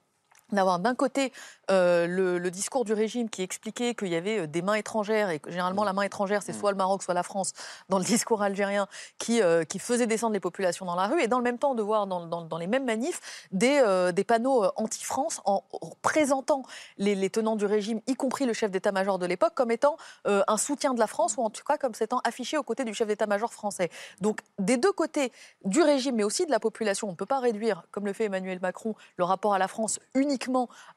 d'avoir d'un côté euh, le, le discours du régime qui expliquait qu'il y avait euh, des mains étrangères, et que généralement la main étrangère, c'est soit le Maroc, soit la France, dans le discours algérien, qui, euh, qui faisait descendre les populations dans la rue, et dans le même temps de voir dans, dans- dans les mêmes manifs des, euh, des panneaux anti-France en, en présentant les, les tenants du régime, y compris le chef d'état-major de l'époque, comme étant un soutien de la France, ou en tout cas comme s'étant affiché aux côtés du chef d'état-major français. Donc des deux côtés du régime, mais aussi de la population, on ne peut pas réduire, comme le fait Emmanuel Macron, le rapport à la France uniquement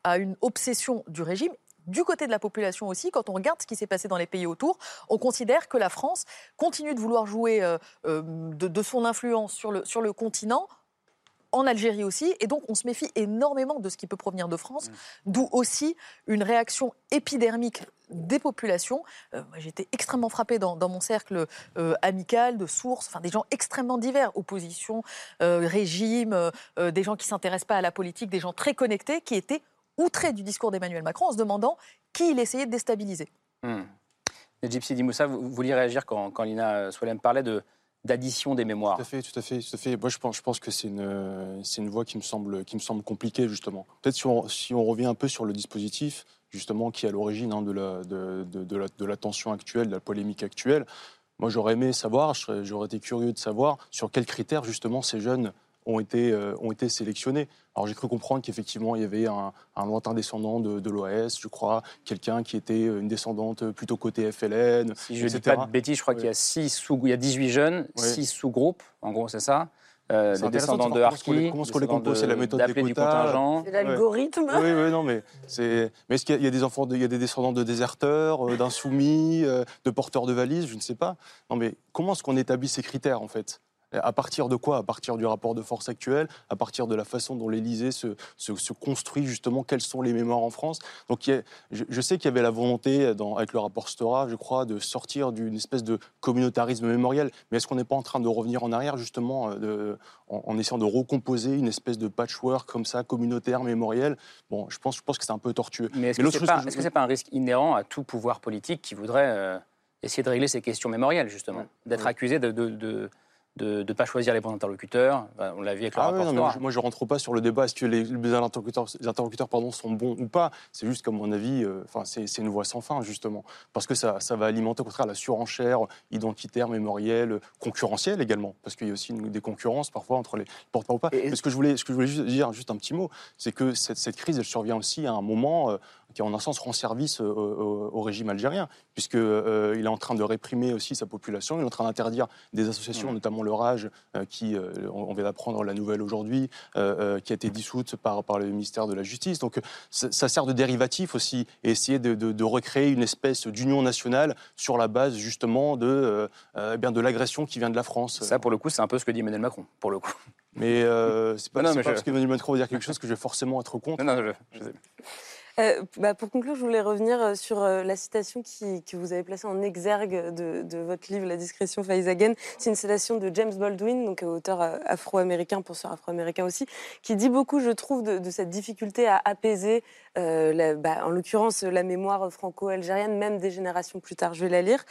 à une obsession du régime. Du côté de la population aussi, quand on regarde ce qui s'est passé dans les pays autour, on considère que la France continue de vouloir jouer euh, euh, de, de son influence sur le, sur le continent en Algérie aussi, et donc on se méfie énormément de ce qui peut provenir de France, d'où aussi une réaction épidermique des populations. Euh, été extrêmement frappée dans, dans mon cercle euh, amical, de sources, enfin des gens extrêmement divers, opposition, euh, régime, euh, euh, des gens qui s'intéressent pas à la politique, des gens très connectés, qui étaient outrés du discours d'Emmanuel Macron en se demandant qui il essayait de déstabiliser. Et Gypsy Dimoussa, vous, vous vouliez réagir quand, quand Lina Swalem parlait de d'addition des mémoires? Tout à fait, tout à fait, tout à fait. Moi, je pense, je pense que c'est une, c'est une voie qui me semble, qui me semble compliquée justement. Peut-être si on, si on revient un peu sur le dispositif, justement, qui est à l'origine hein, de, la, de, de, la, de la tension actuelle, de la polémique actuelle. Moi, j'aurais aimé savoir, j'aurais été curieux de savoir sur quels critères justement ces jeunes ont été, euh, ont été sélectionnés. Alors j'ai cru comprendre qu'effectivement il y avait un, un lointain descendant de, de l'OAS, je crois, quelqu'un qui était une descendante plutôt côté FLN. Si je ne dis pas de bêtises, je crois qu'il y a six sous, il y a 18 jeunes, Oui. 6 sous-groupes, en gros, c'est ça? Euh, intéressant descendants de les- Harki, comment est-ce qu'on les compose, c'est la méthode des quotas. C'est l'algorithme. Oui, oui, non, mais c'est. Mais est-ce qu'il y a- il y a des enfants, de- il y a des descendants de déserteurs, euh, d'insoumis, euh, de porteurs de valises, je ne sais pas. Non, mais comment est-ce qu'on établit ces critères en fait? À partir de quoi? À partir du rapport de force actuel? À partir de la façon dont l'Élysée se, se, se construit justement Quelles sont les mémoires en France? Donc il y a- je, je sais qu'il y avait la volonté, dans, avec le rapport Stora, je crois, de sortir d'une espèce de communautarisme mémoriel. Mais est-ce qu'on n'est pas en train de revenir en arrière justement euh, de, en, en essayant de recomposer une espèce de patchwork comme ça, communautaire, mémoriel? Bon, je pense, je pense que c'est un peu tortueux. Mais est-ce que ce n'est pas, je- un risque inhérent à tout pouvoir politique qui voudrait euh, essayer de régler ces questions mémorielles, justement? D'être accusé de, de, de pas choisir les bons interlocuteurs Enfin, On l'a vu avec le Ah rapport ouais, non, mais Stora. je- moi, je rentre pas sur le débat est-ce que les, les interlocuteurs, les interlocuteurs pardon, sont bons ou pas. C'est juste qu'à mon avis, euh, enfin, c'est c'est une voie sans fin, justement. Parce que ça, ça va alimenter, au contraire, la surenchère identitaire, mémorielle, concurrentielle également. Parce qu'il y a aussi une- des concurrences, parfois, entre les porte-parole ou pas. Mais ce que je voulais, ce que je voulais juste dire, juste un petit mot, c'est que cette, cette crise, elle survient aussi à un moment, euh, qui en un sens rend service au, au- au régime algérien, puisqu'il il est en train de réprimer aussi sa population, il est en train d'interdire des associations, notamment le RAGE, euh, qui, euh, on, on vient d'apprendre la nouvelle aujourd'hui, euh, euh, qui a été dissoute par, par le ministère de la Justice. Donc euh, ça, sert de dérivatif aussi, et essayer de, de- de recréer une espèce d'union nationale sur la base justement de, euh, euh, eh bien, de l'agression qui vient de la France. Ça, pour le coup, c'est un peu ce que dit Emmanuel Macron, pour le coup. Mais euh, c'est pas, Non, non, mais pas je- parce qu'Emmanuel Macron va dire quelque chose que je vais forcément être contre. Non, non, je, je sais. Euh, bah, pour conclure, je voulais revenir euh, sur euh, la citation qui, que vous avez placée en exergue de, de votre livre La discrétion Faizagen. C'est une citation de James Baldwin, donc auteur afro-américain, penseur afro-américain aussi, qui dit beaucoup, je trouve, de, de cette difficulté à apaiser, euh, la- bah, en l'occurrence, la mémoire franco-algérienne, même des générations plus tard. Je vais la lire.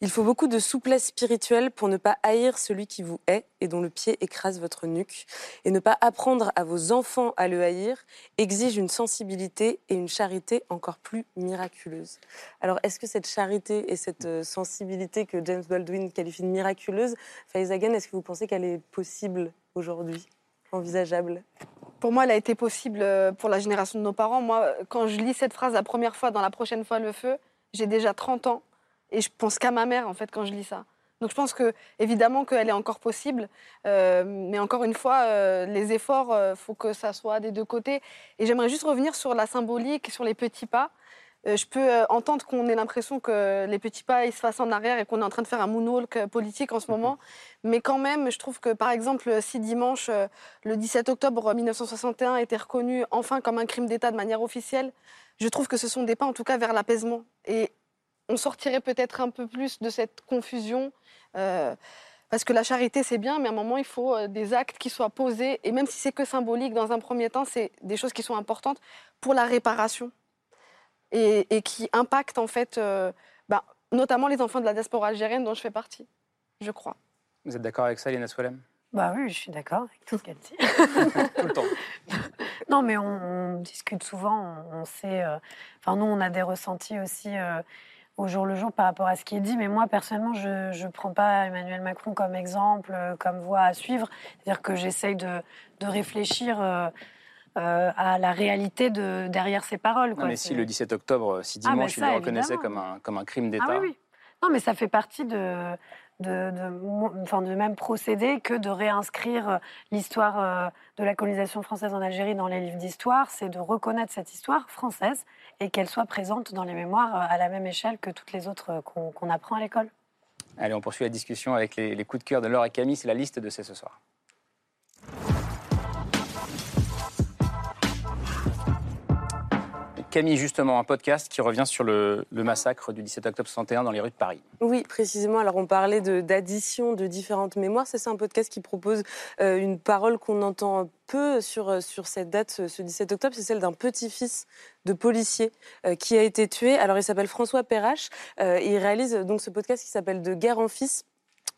Il faut beaucoup de souplesse spirituelle pour ne pas haïr celui qui vous hait et dont le pied écrase votre nuque, et ne pas apprendre à vos enfants à le haïr exige une sensibilité et une charité encore plus miraculeuse. Alors, est-ce que cette charité et cette euh, sensibilité que James Baldwin qualifie de miraculeuse, Faizagan, est-ce que vous pensez qu'elle est possible aujourd'hui, envisageable? Pour moi, elle a été possible euh, pour la génération de nos parents. Moi, quand je lis cette phrase la première fois dans La prochaine fois le feu, j'ai déjà 30 ans et je pense qu'à ma mère, en fait, quand je lis ça. Donc je pense que, évidemment, qu'elle est encore possible. euh, mais encore une fois, euh, les efforts, il faut que ça soit des deux côtés. Et j'aimerais juste revenir sur la symbolique, sur les petits pas. Euh, je peux euh, entendre qu'on ait l'impression que les petits pas ils se fassent en arrière et qu'on est en train de faire un moonwalk euh, politique en ce moment. Mais quand même, je trouve que par exemple, si dimanche, le 17 octobre 1961 était reconnu enfin comme un crime d'État de manière officielle, je trouve que ce sont des pas en tout cas vers l'apaisement. Et on sortirait peut-être un peu plus de cette confusion. euh, parce que la charité, c'est bien, mais à un moment, il faut des actes qui soient posés. Et même si c'est que symbolique, dans un premier temps, c'est des choses qui sont importantes pour la réparation et, et qui impactent en fait, euh, bah, notamment les enfants de la diaspora algérienne dont je fais partie, je crois. Vous êtes d'accord avec ça, Lina Swalem? Bah oui, je suis d'accord avec tout ce qu'elle dit. Tout le temps. Non, mais on, on discute souvent, on, on sait. euh, Enfin, nous, on a des ressentis aussi euh, au jour le jour par rapport à ce qui est dit. Mais moi, personnellement, je ne prends pas Emmanuel Macron comme exemple, comme voie à suivre. C'est-à-dire que j'essaye de, de réfléchir euh, euh, à la réalité de, derrière ses paroles. Non, quoi. mais si le 17 octobre, si Ah, dimanche, il ça, le reconnaissait comme un, comme un crime d'État, Ah oui, oui. Non, mais ça fait partie de, de, enfin, de même procédé que de réinscrire euh, l'histoire euh, de la colonisation française en Algérie dans les livres d'histoire. C'est de reconnaître cette histoire française et qu'elle soit présente dans les mémoires euh, à la même échelle que toutes les autres euh, qu'on apprend à l'école. Allez, on poursuit la discussion avec les, les coups de cœur de Laure et Camille. C'est la liste de C'est ce soir. Camille, justement, un podcast qui revient sur le, massacre du 17 octobre 61 dans les rues de Paris. Oui, précisément. Alors, on parlait d'addition de, différentes mémoires. C'est un podcast qui propose euh, une parole qu'on entend peu sur, euh, sur cette date, ce, ce 17 octobre. C'est celle d'un petit-fils de policier euh, qui a été tué. Alors, il s'appelle François Perrache. il réalise donc ce podcast qui s'appelle De guerre en fils.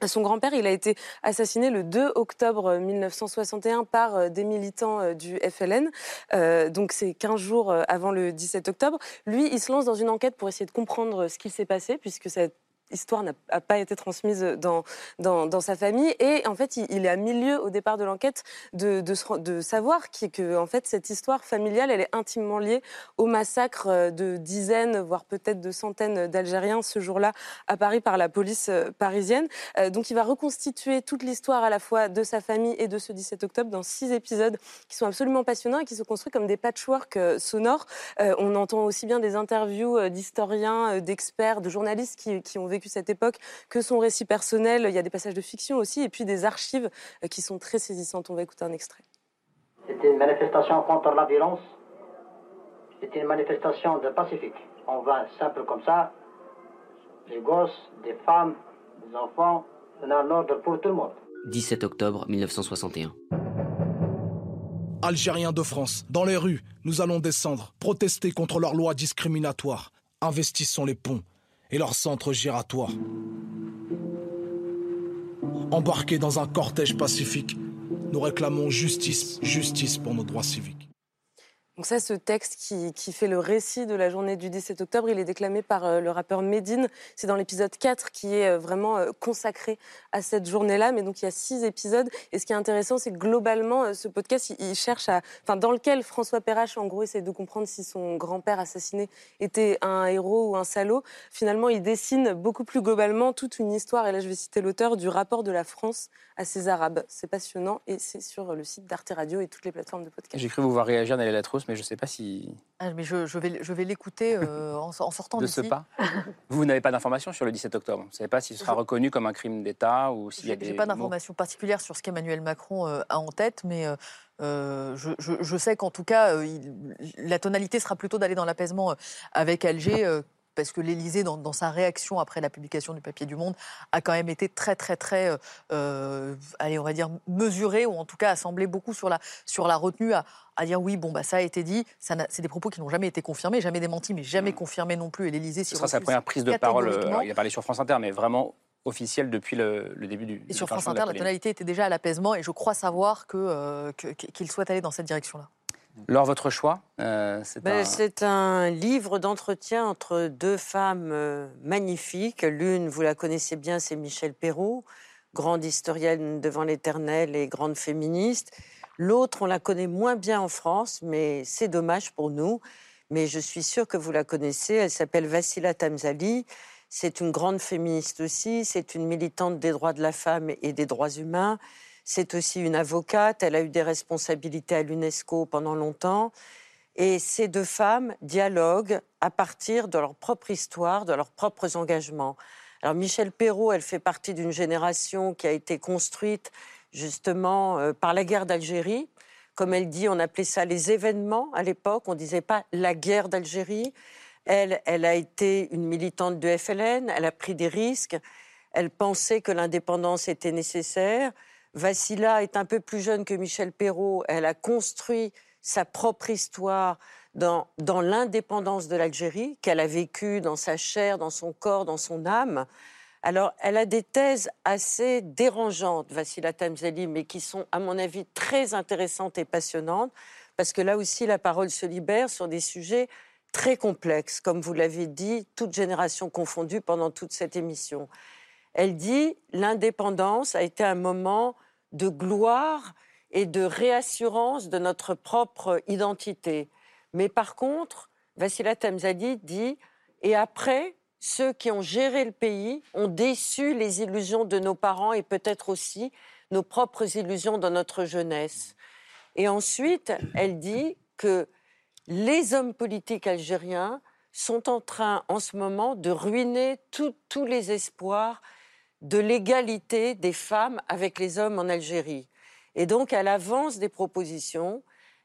Son grand-père, il a été assassiné le 2 octobre 1961 par euh, des militants euh, du FLN. Euh, donc c'est 15 jours euh, avant le 17 octobre. Lui, il se lance dans une enquête pour essayer de comprendre ce qui s'est passé, puisque cette histoire n'a pas été transmise dans, dans, dans sa famille. Et en fait, il, il est à milieu au départ de l'enquête de, de, savoir que en fait, cette histoire familiale, elle est intimement liée au massacre euh, de dizaines, voire peut-être de centaines d'Algériens ce jour-là à Paris par la police euh, parisienne. Euh, donc il va reconstituer toute l'histoire à la fois de sa famille et de ce 17 octobre dans six épisodes qui sont absolument passionnants et qui se construisent comme des patchwork euh, sonores. On entend aussi bien des interviews d'historiens, d'experts, de journalistes qui, qui ont vécu cette époque que son récit personnel. Il y a des passages de fiction aussi et puis des archives euh, qui sont très saisissantes. On va écouter un extrait. C'était une manifestation contre la violence. C'était une manifestation de pacifique. On va simple comme ça. Des gosses, des femmes, des enfants. On a un ordre pour tout le monde. 17 octobre 1961. Algériens de France, dans les rues, nous allons descendre, protester contre leurs lois discriminatoires. Investissons les ponts et leurs centres giratoires. Embarqués dans un cortège pacifique, nous réclamons justice, justice pour nos droits civiques. Donc ça, ce texte qui, fait le récit de la journée du 17 octobre, il est déclamé par euh, le rappeur Medine. C'est dans l'épisode 4 qui est euh, vraiment euh, consacré à cette journée-là. Mais donc il y a six épisodes. Et ce qui est intéressant, c'est que globalement, ce podcast, il, cherche à... Enfin, dans lequel François Perrache, en gros, essaie de comprendre si son grand-père assassiné était un héros ou un salaud. Finalement, il dessine beaucoup plus globalement toute une histoire. Et là, je vais citer l'auteur du rapport de la France à ses Arabes. C'est passionnant et c'est sur le site d'Arte Radio et toutes les plateformes de podcast. J'ai cru vous voir réagir, Nelly Latrousse, je ne sais pas si. Ah, mais je, je, vais, je vais l'écouter euh, en, en, sortant de ce pas. vous n'avez pas d'informations sur le 17 octobre. Vous ne savez pas s'il sera je... reconnu comme un crime d'État ou s'il y a des. J'ai pas d'informations particulières sur ce qu'Emmanuel Macron euh, a en tête, mais. Euh, je, sais qu'en tout cas, il, la tonalité sera plutôt d'aller dans l'apaisement avec Alger, parce que l'Élysée, dans, dans, sa réaction après la publication du papier du Monde, a quand même été très, très, très, euh, allez, on va dire, mesuré, ou en tout cas a semblé beaucoup sur la, sur la retenue, à, à dire oui, bon, bah, ça a été dit. C'est des propos qui n'ont jamais été confirmés, jamais démentis, mais jamais mmh. confirmés non plus. Et l'Élysée Ce sera sa première prise de parole. Euh, il a parlé sur France Inter, mais vraiment officielle depuis le, le début du. Et sur France Inter, la, tonalité était déjà à l'apaisement, et je crois savoir qu'il euh, qu qu souhaite aller dans cette direction-là. Laure, votre choix euh, C'est ben, un... un... livre d'entretien entre deux femmes euh, magnifiques. L'une, vous la connaissez bien, c'est Michel Perrault, grande historienne devant l'éternel et grande féministe. L'autre, on la connaît moins bien en France, mais c'est dommage pour nous. Mais je suis sûre que vous la connaissez. Elle s'appelle Vassila Tamzali. C'est une grande féministe aussi. C'est une militante des droits de la femme et des droits humains. C'est aussi une avocate, elle a eu des responsabilités à l'UNESCO pendant longtemps. Et ces deux femmes dialoguent à partir de leur propre histoire, de leurs propres engagements. Alors Michel Perrault, elle fait partie d'une génération qui a été construite justement euh, par la guerre d'Algérie. Comme elle dit, on appelait ça les événements à l'époque, on ne disait pas la guerre d'Algérie. Elle, elle a été une militante de FLN, elle a pris des risques, elle pensait que l'indépendance était nécessaire. Vassila est un peu plus jeune que Michel Perrault. Elle a construit sa propre histoire dans, l'indépendance de l'Algérie, qu'elle a vécue dans sa chair, dans son corps, dans son âme. Alors, elle a des thèses assez dérangeantes, Vassila Tamzali, mais qui sont, à mon avis, très intéressantes et passionnantes, parce que là aussi, la parole se libère sur des sujets très complexes, comme vous l'avez dit, toute génération confondue pendant toute cette émission. Elle dit l'indépendance a été un moment de gloire et de réassurance de notre propre identité. Mais par contre, Vassila Tamzadi dit et après, ceux qui ont géré le pays ont déçu les illusions de nos parents et peut-être aussi nos propres illusions dans notre jeunesse. Et ensuite, elle dit que les hommes politiques algériens sont en train en ce moment de ruiner tous les espoirs de l'égalité des femmes avec les hommes en Algérie. Et donc, elle avance des propositions,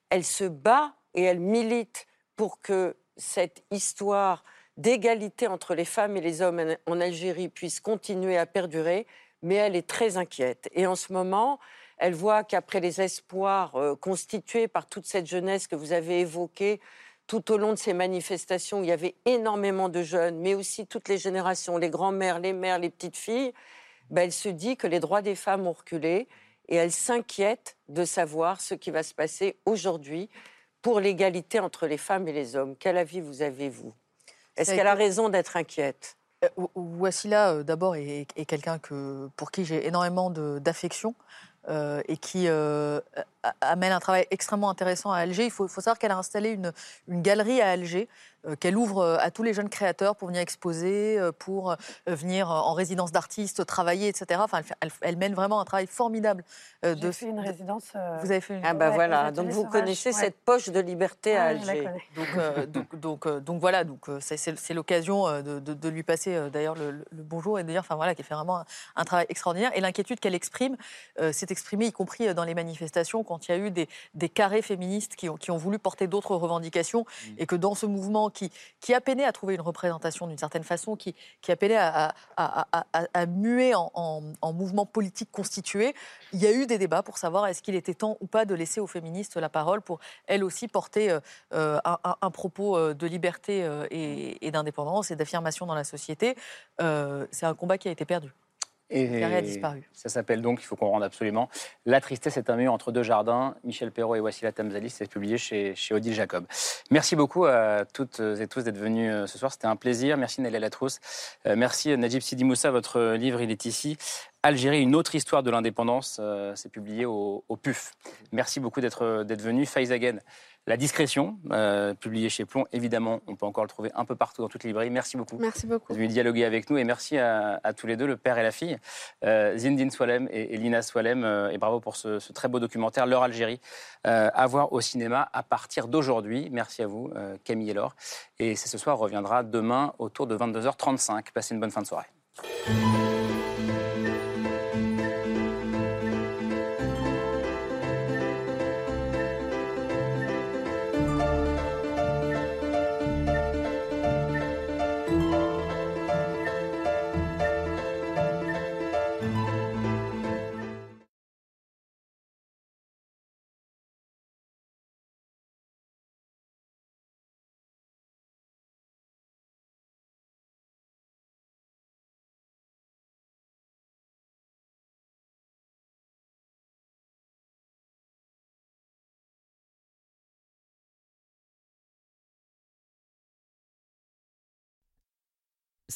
elle se bat et elle milite pour que cette histoire d'égalité entre les femmes et les hommes en Algérie puisse continuer à perdurer, mais elle est très inquiète. Et en ce moment, elle voit qu'après les espoirs euh, constitués par toute cette jeunesse que vous avez évoquée, tout au long de ces manifestations, il y avait énormément de jeunes, mais aussi toutes les générations, les grands-mères, les mères, les petites filles, ben, elle se dit que les droits des femmes ont reculé et elle s'inquiète de savoir ce qui va se passer aujourd'hui pour l'égalité entre les femmes et les hommes. Quel avis vous avez, vous? Est-ce qu'elle a raison d'être inquiète? Euh, Wassila, euh, d'abord, est, est quelqu'un pour qui j'ai énormément d'affection. Euh, et qui euh, amène un travail extrêmement intéressant à Alger. Il faut, faut savoir qu'elle a installé une, une, galerie à Alger euh, qu'elle ouvre euh, à tous les jeunes créateurs pour venir exposer, euh, pour venir en résidence d'artistes, travailler, etc. Enfin, elle, elle, elle, mène vraiment un travail formidable. de fait une résidence. Vous avez fait une... Ah ben bah voilà, donc vous connaissez ouais. cette poche de liberté à Alger. Donc, donc, donc, donc, voilà, donc c'est l'occasion de, de, de, lui passer d'ailleurs le, le, bonjour et de dire, enfin voilà, qu'elle fait vraiment un, un, travail extraordinaire. Et l'inquiétude qu'elle exprime s'est exprimée, y compris dans les manifestations, quand il y a eu des, des carrés féministes qui ont, qui ont voulu porter d'autres revendications mmh. et que dans ce mouvement qui, qui a peiné à trouver une représentation d'une certaine façon, qui, qui a peiné à, à, à, à muer en, en, en, mouvement politique constitué. Il y a eu des débats pour savoir est-ce qu'il était temps ou pas de laisser aux féministes la parole pour elles aussi porter euh, un, un, propos euh, de liberté euh, et, et d'indépendance et d'affirmation dans la société. Euh, C'est un combat qui a été perdu. Et Carré a disparu. Ça s'appelle donc, il faut qu'on rende absolument, La tristesse est un mur entre deux jardins. Michel Perrault et Wassila Tamzali, c'est publié chez, chez Odile Jacob. Merci beaucoup à toutes et tous d'être venus euh, ce soir. C'était un plaisir. Merci Nélia Latrousse. Euh, merci Najib Sidi Moussa. Votre livre, il est ici. Algérie, une autre histoire de l'indépendance. euh, c'est publié au, au PUF. Merci beaucoup d'être d'être venu. Faiz Again, La discrétion, euh, publié chez Plomb. Évidemment, on peut encore le trouver un peu partout dans toutes les librairies. Merci beaucoup. Merci beaucoup. Vous êtes venus dialoguer avec nous et merci à, à tous les deux, le père et la fille, euh, Zindine Swalem et, et Lina Swalem. euh, et bravo pour ce, ce très beau documentaire, L'heure Algérie, euh, à voir au cinéma à partir d'aujourd'hui. Merci à vous, euh, Camille et Laure. Et c'est ce soir, reviendra demain autour de 22h35. Passez une bonne fin de soirée.